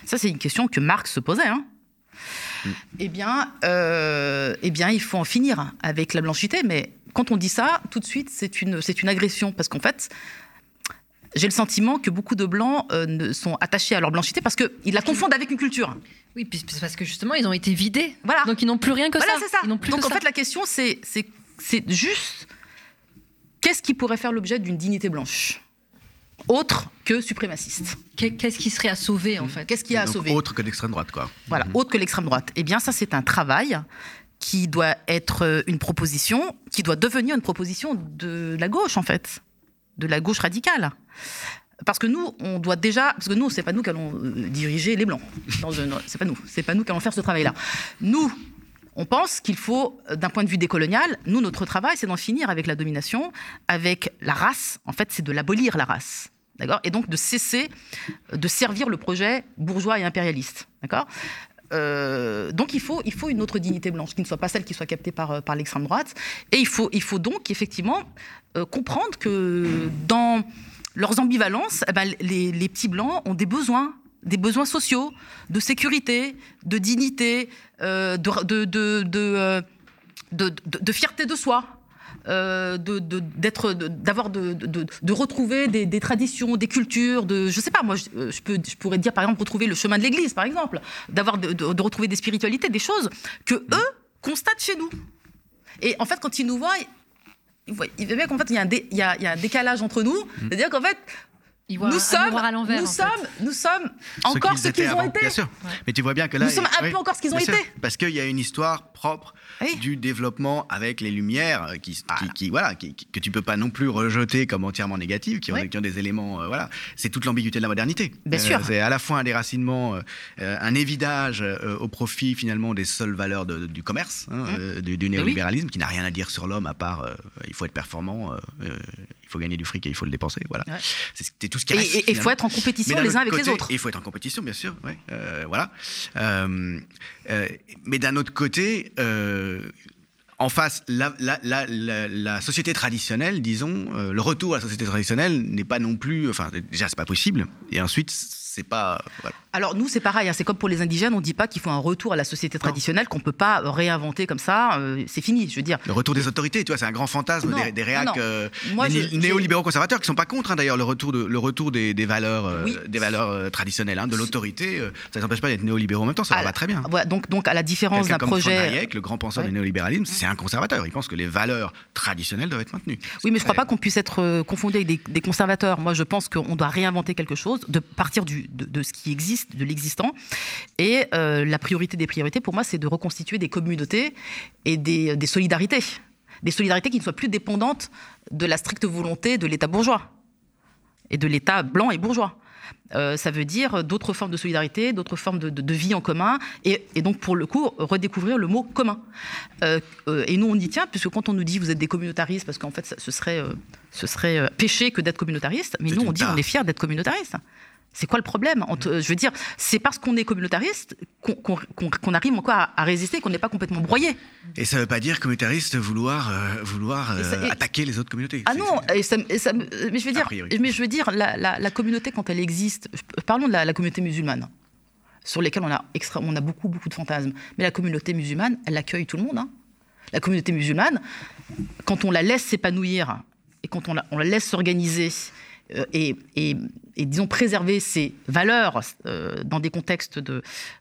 Ça, c'est une question que Marx se posait. hein. Eh, bien, euh, eh bien, il faut en finir avec la blanchité. Mais quand on dit ça, tout de suite, c'est une, c'est une agression. Parce qu'en fait, j'ai le sentiment que beaucoup de Blancs euh, sont attachés à leur blanchité parce qu'ils la confondent avec une culture. Oui, puis c'est parce que justement, ils ont été vidés. Voilà. Donc ils n'ont plus rien que Voilà, ça. c'est ça. Ils n'ont plus Donc en ça. fait, la question, c'est, c'est, c'est juste qu'est-ce qui pourrait faire l'objet d'une dignité blanche autre que suprémaciste? Qu'est- Qu'est-ce qui serait à sauver en fait? Qu'est-ce qu'il y a à sauver? Autre que l'extrême droite, quoi. Voilà, autre que l'extrême droite. Eh bien, ça, c'est un travail qui doit être euh, une proposition, qui doit devenir une proposition de la gauche, en fait, de la gauche radicale. Parce que nous, on doit déjà, parce que nous, c'est pas nous qui allons euh, diriger les blancs. C'est pas nous, c'est pas nous qui allons faire ce travail-là. Nous, on pense qu'il faut, euh, d'un point de vue décolonial, nous, notre travail, c'est d'en finir avec la domination, avec la race. En fait, c'est de l'abolir la race. D'accord? Et donc de cesser de servir le projet bourgeois et impérialiste. D'accord? Euh, donc il faut, il faut une autre dignité blanche, qui ne soit pas celle qui soit captée par, euh, l'extrême droite. Et il faut, il faut donc effectivement euh, comprendre que dans leurs ambivalences, eh ben, les, petits blancs ont des besoins des besoins sociaux, de sécurité, de dignité, euh, de, de, fierté de soi. Euh, d'être, d'avoir de, retrouver des, traditions, des cultures, de, je sais pas, moi, je, je, pourrais dire par exemple retrouver le chemin de l'Église, par exemple, d'avoir de, retrouver des spiritualités, des choses que eux constatent chez nous. Et en fait, quand ils nous voient, ils voient bien qu'en fait, il y, a un dé, il, y a, il y a un décalage entre nous, c'est-à-dire qu'en fait, nous sommes, à nous, sommes, fait. nous sommes encore ce qu'ils ont été. Bien sûr. Ouais. Mais tu vois bien que là, nous sommes un oui, peu encore ce qu'ils ont été. Parce qu'il y a une histoire propre oui. du développement avec les lumières qui, ah. qui, qui voilà, qui, que tu peux pas non plus rejeter comme entièrement négatives, qui, oui. ont, qui ont des éléments, euh, voilà. C'est toute l'ambiguïté de la modernité. Bien euh, sûr. C'est à la fois un déracinement, euh, un évidage euh, au profit finalement des seules valeurs de, du commerce, hein, mmh. du, du, néolibéralisme, qui n'a rien à dire sur l'homme à part euh, il faut être performant faut gagner du fric et il faut le dépenser. Voilà. Ouais. C'est tout ce qui reste. Et il faut être en compétition les uns avec côté, les autres. Il faut être en compétition, bien sûr. Ouais. Euh, voilà. Euh, euh, mais d'un autre côté, en face, la, la, la, la, société traditionnelle, disons, le retour à la société traditionnelle n'est pas non plus. Enfin, déjà, c'est pas possible. Et ensuite, c'est pas. Voilà. Alors nous, c'est pareil, hein, c'est comme pour les indigènes, on ne dit pas qu'il faut un retour à la société traditionnelle, qu'on ne peut pas réinventer comme ça, euh, c'est fini, je veux dire. Le retour des autorités, tu vois, c'est un grand fantasme non, des, des réacs euh, néolibéraux conservateurs, qui ne sont pas contre hein, d'ailleurs le retour, de, le retour des, des valeurs, euh, oui. des valeurs traditionnelles, hein, de l'autorité, ça ne s'empêche pas d'être néolibéraux en même temps, ça va très bien. Ouais, donc, donc à la différence d'un projet... Comme Hayek, le grand penseur ouais. du néolibéralisme, c'est un conservateur, il pense que les valeurs traditionnelles doivent être maintenues. Oui, mais je ne crois pas qu'on puisse être confondu avec des, des, conservateurs. Moi, je pense qu'on doit réinventer quelque chose, de partir du, de, de ce qui existe, de l'existant, et euh, la priorité des priorités, pour moi, c'est de reconstituer des communautés et des, des, solidarités. Des solidarités qui ne soient plus dépendantes de la stricte volonté de l'État bourgeois et de l'État blanc et bourgeois. Euh, ça veut dire d'autres formes de solidarité, d'autres formes de, de, de, vie en commun, et, et, donc pour le coup, redécouvrir le mot commun. Euh, euh, et nous, on y tient, puisque quand on nous dit vous êtes des communautaristes, parce qu'en fait, ça, ce serait, ce serait péché que d'être communautariste, mais nous, on dit on est fiers d'être communautariste. C'est quoi le problème Je veux dire, c'est parce qu'on est communautariste qu'on qu qu arrive encore à, à résister, qu'on n'est pas complètement broyé. Et ça ne veut pas dire communautariste vouloir, euh, vouloir euh, ça, et, attaquer les autres communautés. Ah non, et ça, et ça, mais je veux dire, mais je veux dire la, la, la, communauté quand elle existe, parlons de la, la communauté musulmane, sur lesquelles on a, extra, on a beaucoup, beaucoup de fantasmes. Mais la communauté musulmane, elle accueille tout le monde. Hein. La communauté musulmane, quand on la laisse s'épanouir et quand on la, on la laisse s'organiser, et, et, disons, préserver ses valeurs euh, dans des contextes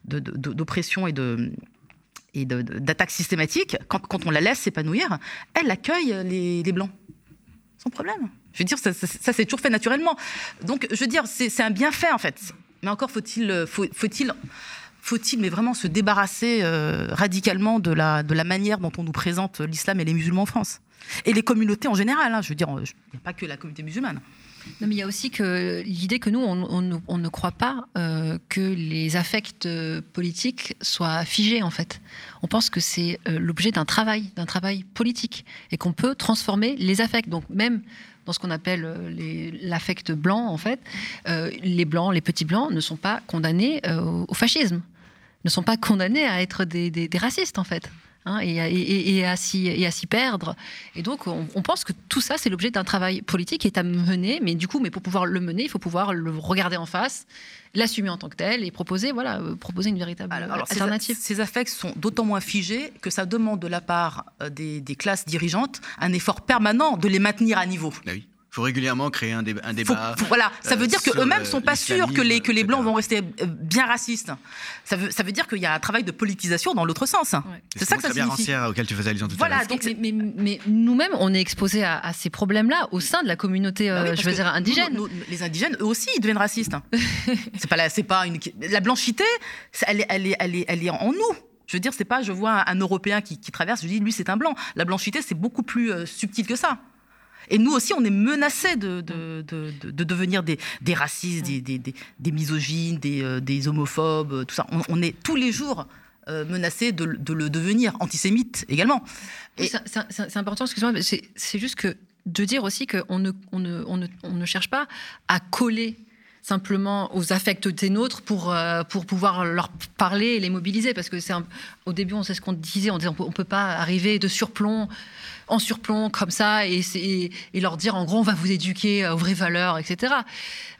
d'oppression de, de, et d'attaques systématiques, quand, on la laisse s'épanouir, elle accueille les, Blancs. Sans problème. Je veux dire, ça, ça, ça c'est toujours fait naturellement. Donc, je veux dire, c'est un bienfait, en fait. Mais encore faut-il faut, faut mais vraiment se débarrasser euh, radicalement de la, de la manière dont on nous présente l'islam et les musulmans en France Et les communautés en général, hein, je veux dire, il n'y a pas que la communauté musulmane. Non, mais il y a aussi que l'idée que nous, on, ne croit pas euh, que les affects politiques soient figés, en fait. On pense que c'est euh, l'objet d'un travail, d'un travail politique, et qu'on peut transformer les affects. Donc même dans ce qu'on appelle l'affect blanc, en fait, euh, les blancs, les petits blancs, ne sont pas condamnés euh, au fascisme, ne sont pas condamnés à être des, des, des racistes, en fait. Hein, et, et, et, à s'y perdre. Et donc, on, on pense que tout ça, c'est l'objet d'un travail politique qui est à mener, mais du coup, mais pour pouvoir le mener, il faut pouvoir le regarder en face, l'assumer en tant que tel et proposer, voilà, euh, proposer une véritable alors, alors, alternative. Ces, ces affects sont d'autant moins figés que ça demande de la part des, des, classes dirigeantes un effort permanent de les maintenir à niveau. Ah oui. Il faut régulièrement créer un, dé un débat. Faut, voilà, ça veut euh, dire qu'eux-mêmes ne sont pas sûrs que les, que les Blancs vont rester bien racistes. Ça veut, ça veut dire qu'il y a un travail de politisation dans l'autre sens. Ouais. C'est ça que ça signifie. auquel tu faisais allusion tout voilà, à l'heure. Donc, mais, mais, mais nous-mêmes, on est exposés à, à ces problèmes-là au sein de la communauté, bah oui, euh, je veux dire, indigène. Nous, nous, les indigènes, eux aussi, ils deviennent racistes. c'est pas, la, pas une... La blanchité, elle est, elle, est, elle, est, elle est en nous. Je veux dire, c'est pas, je vois un, un Européen qui, qui, traverse, je dis, lui, c'est un blanc. La blanchité, c'est beaucoup plus euh, subtil que ça. Et nous aussi, on est menacés de, de, de, de devenir des, des racistes, des, des, des, misogynes, des, euh, des homophobes, tout ça. On, on est tous les jours euh, menacés de, le devenir, antisémite également. Et... C'est important, excuse-moi, c'est juste que de dire aussi qu'on ne, on ne, on ne, on ne cherche pas à coller simplement aux affects des nôtres pour, euh, pour pouvoir leur parler et les mobiliser. Parce que c'est au début, on sait ce qu'on disait, on disait on ne peut pas arriver de surplomb en surplomb comme ça et, et, leur dire en gros on va vous éduquer aux vraies valeurs, etc.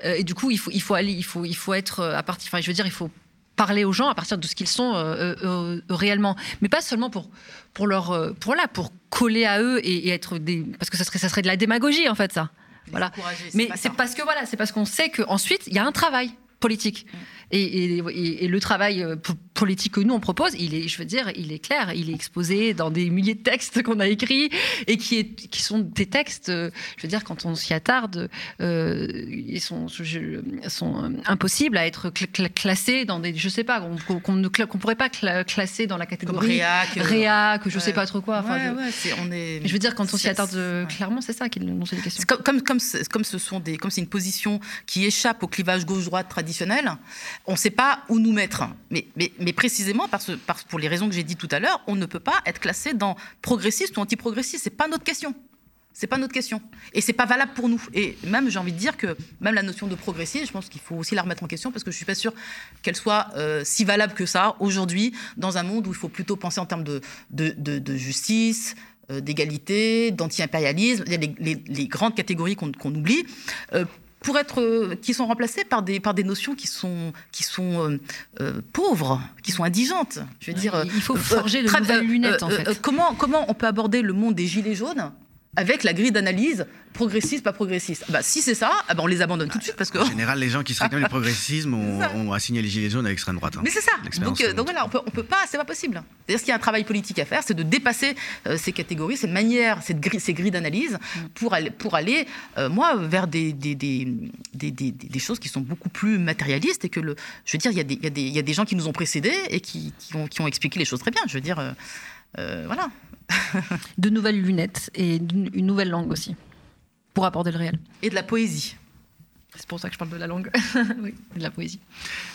Euh, et du coup, il faut, il faut aller, il faut, il faut être à partir, enfin, je veux dire, il faut parler aux gens à partir de ce qu'ils sont euh, euh, réellement, mais pas seulement pour pour leur pour là pour coller à eux et, être des parce que ça serait ça serait de la démagogie en fait ça. Voilà. Mais c'est parce que voilà, c'est parce qu'on sait qu'ensuite il y a un travail politique. Mm. Et, le travail euh, politique que nous on propose, il est, je veux dire, il est clair, il est exposé dans des milliers de textes qu'on a écrits et qui, est, qui sont des textes, euh, je veux dire, quand on s'y attarde, euh, ils sont, sont impossibles à être classés dans des, je sais pas, qu'on ne qu'on pourrait pas classer dans la catégorie réac, je sais pas trop quoi. Enfin, je, on est, je veux dire, quand on s'y attarde clairement, c'est ça qui nous des questions. Comme, comme, comme, comme ce sont des, comme c'est une position qui échappe au clivage gauche-droite traditionnel on ne sait pas où nous mettre. Mais, précisément, parce, pour les raisons que j'ai dit tout à l'heure, on ne peut pas être classé dans progressiste ou anti-progressiste. Ce n'est pas notre question. C'est pas notre question. Et c'est pas valable pour nous. Et même, j'ai envie de dire que même la notion de progressiste, je pense qu'il faut aussi la remettre en question parce que je suis pas sûre qu'elle soit euh, si valable que ça aujourd'hui dans un monde où il faut plutôt penser en termes de, de, justice, euh, d'égalité, d'anti-impérialisme. Il y a les, grandes catégories qu'on oublie. Euh, pour être, euh, qui sont remplacés par des, par des notions qui sont, qui sont euh, euh, pauvres, qui sont indigentes. Je veux dire, il faut forger de nouvelles lunettes. En fait. comment, comment on peut aborder le monde des gilets jaunes avec la grille d'analyse progressiste, pas progressiste. Bah, si c'est ça, ah bah, on les abandonne tout de suite parce que. En général, les gens qui se réclament du progressisme ont, assigné les gilets jaunes à l'extrême droite. Hein. Mais c'est ça. Donc, euh, donc, voilà, on peut, on peut pas, c'est pas possible. C'est-à-dire qu'il y a un travail politique à faire, c'est de dépasser euh, ces catégories, ces manières, cette grille, ces grilles d'analyse mm. pour aller, pour aller euh, moi, vers des des, des, des, des, choses qui sont beaucoup plus matérialistes et que le, je veux dire, il y, a des, il y, a des, il y a des gens qui nous ont précédés et qui, qui, ont, qui ont expliqué les choses très bien. Je veux dire, voilà. De nouvelles lunettes et une nouvelle langue aussi, pour apporter le réel. Et de la poésie. C'est pour ça que je parle de la langue, oui, de la poésie.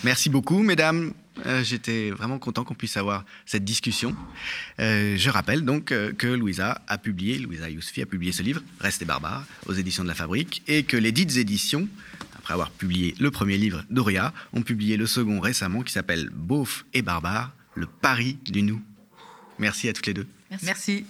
Merci beaucoup, mesdames. Euh, j'étais vraiment content qu'on puisse avoir cette discussion. Euh, je rappelle donc euh, que Louisa a publié, Louisa Yousfi a publié ce livre, Reste et barbare, aux éditions de la Fabrique, et que les dites éditions, après avoir publié le premier livre d'Oria, ont publié le second récemment qui s'appelle Beauf et barbare, le pari du nous. Merci à toutes les deux. Merci.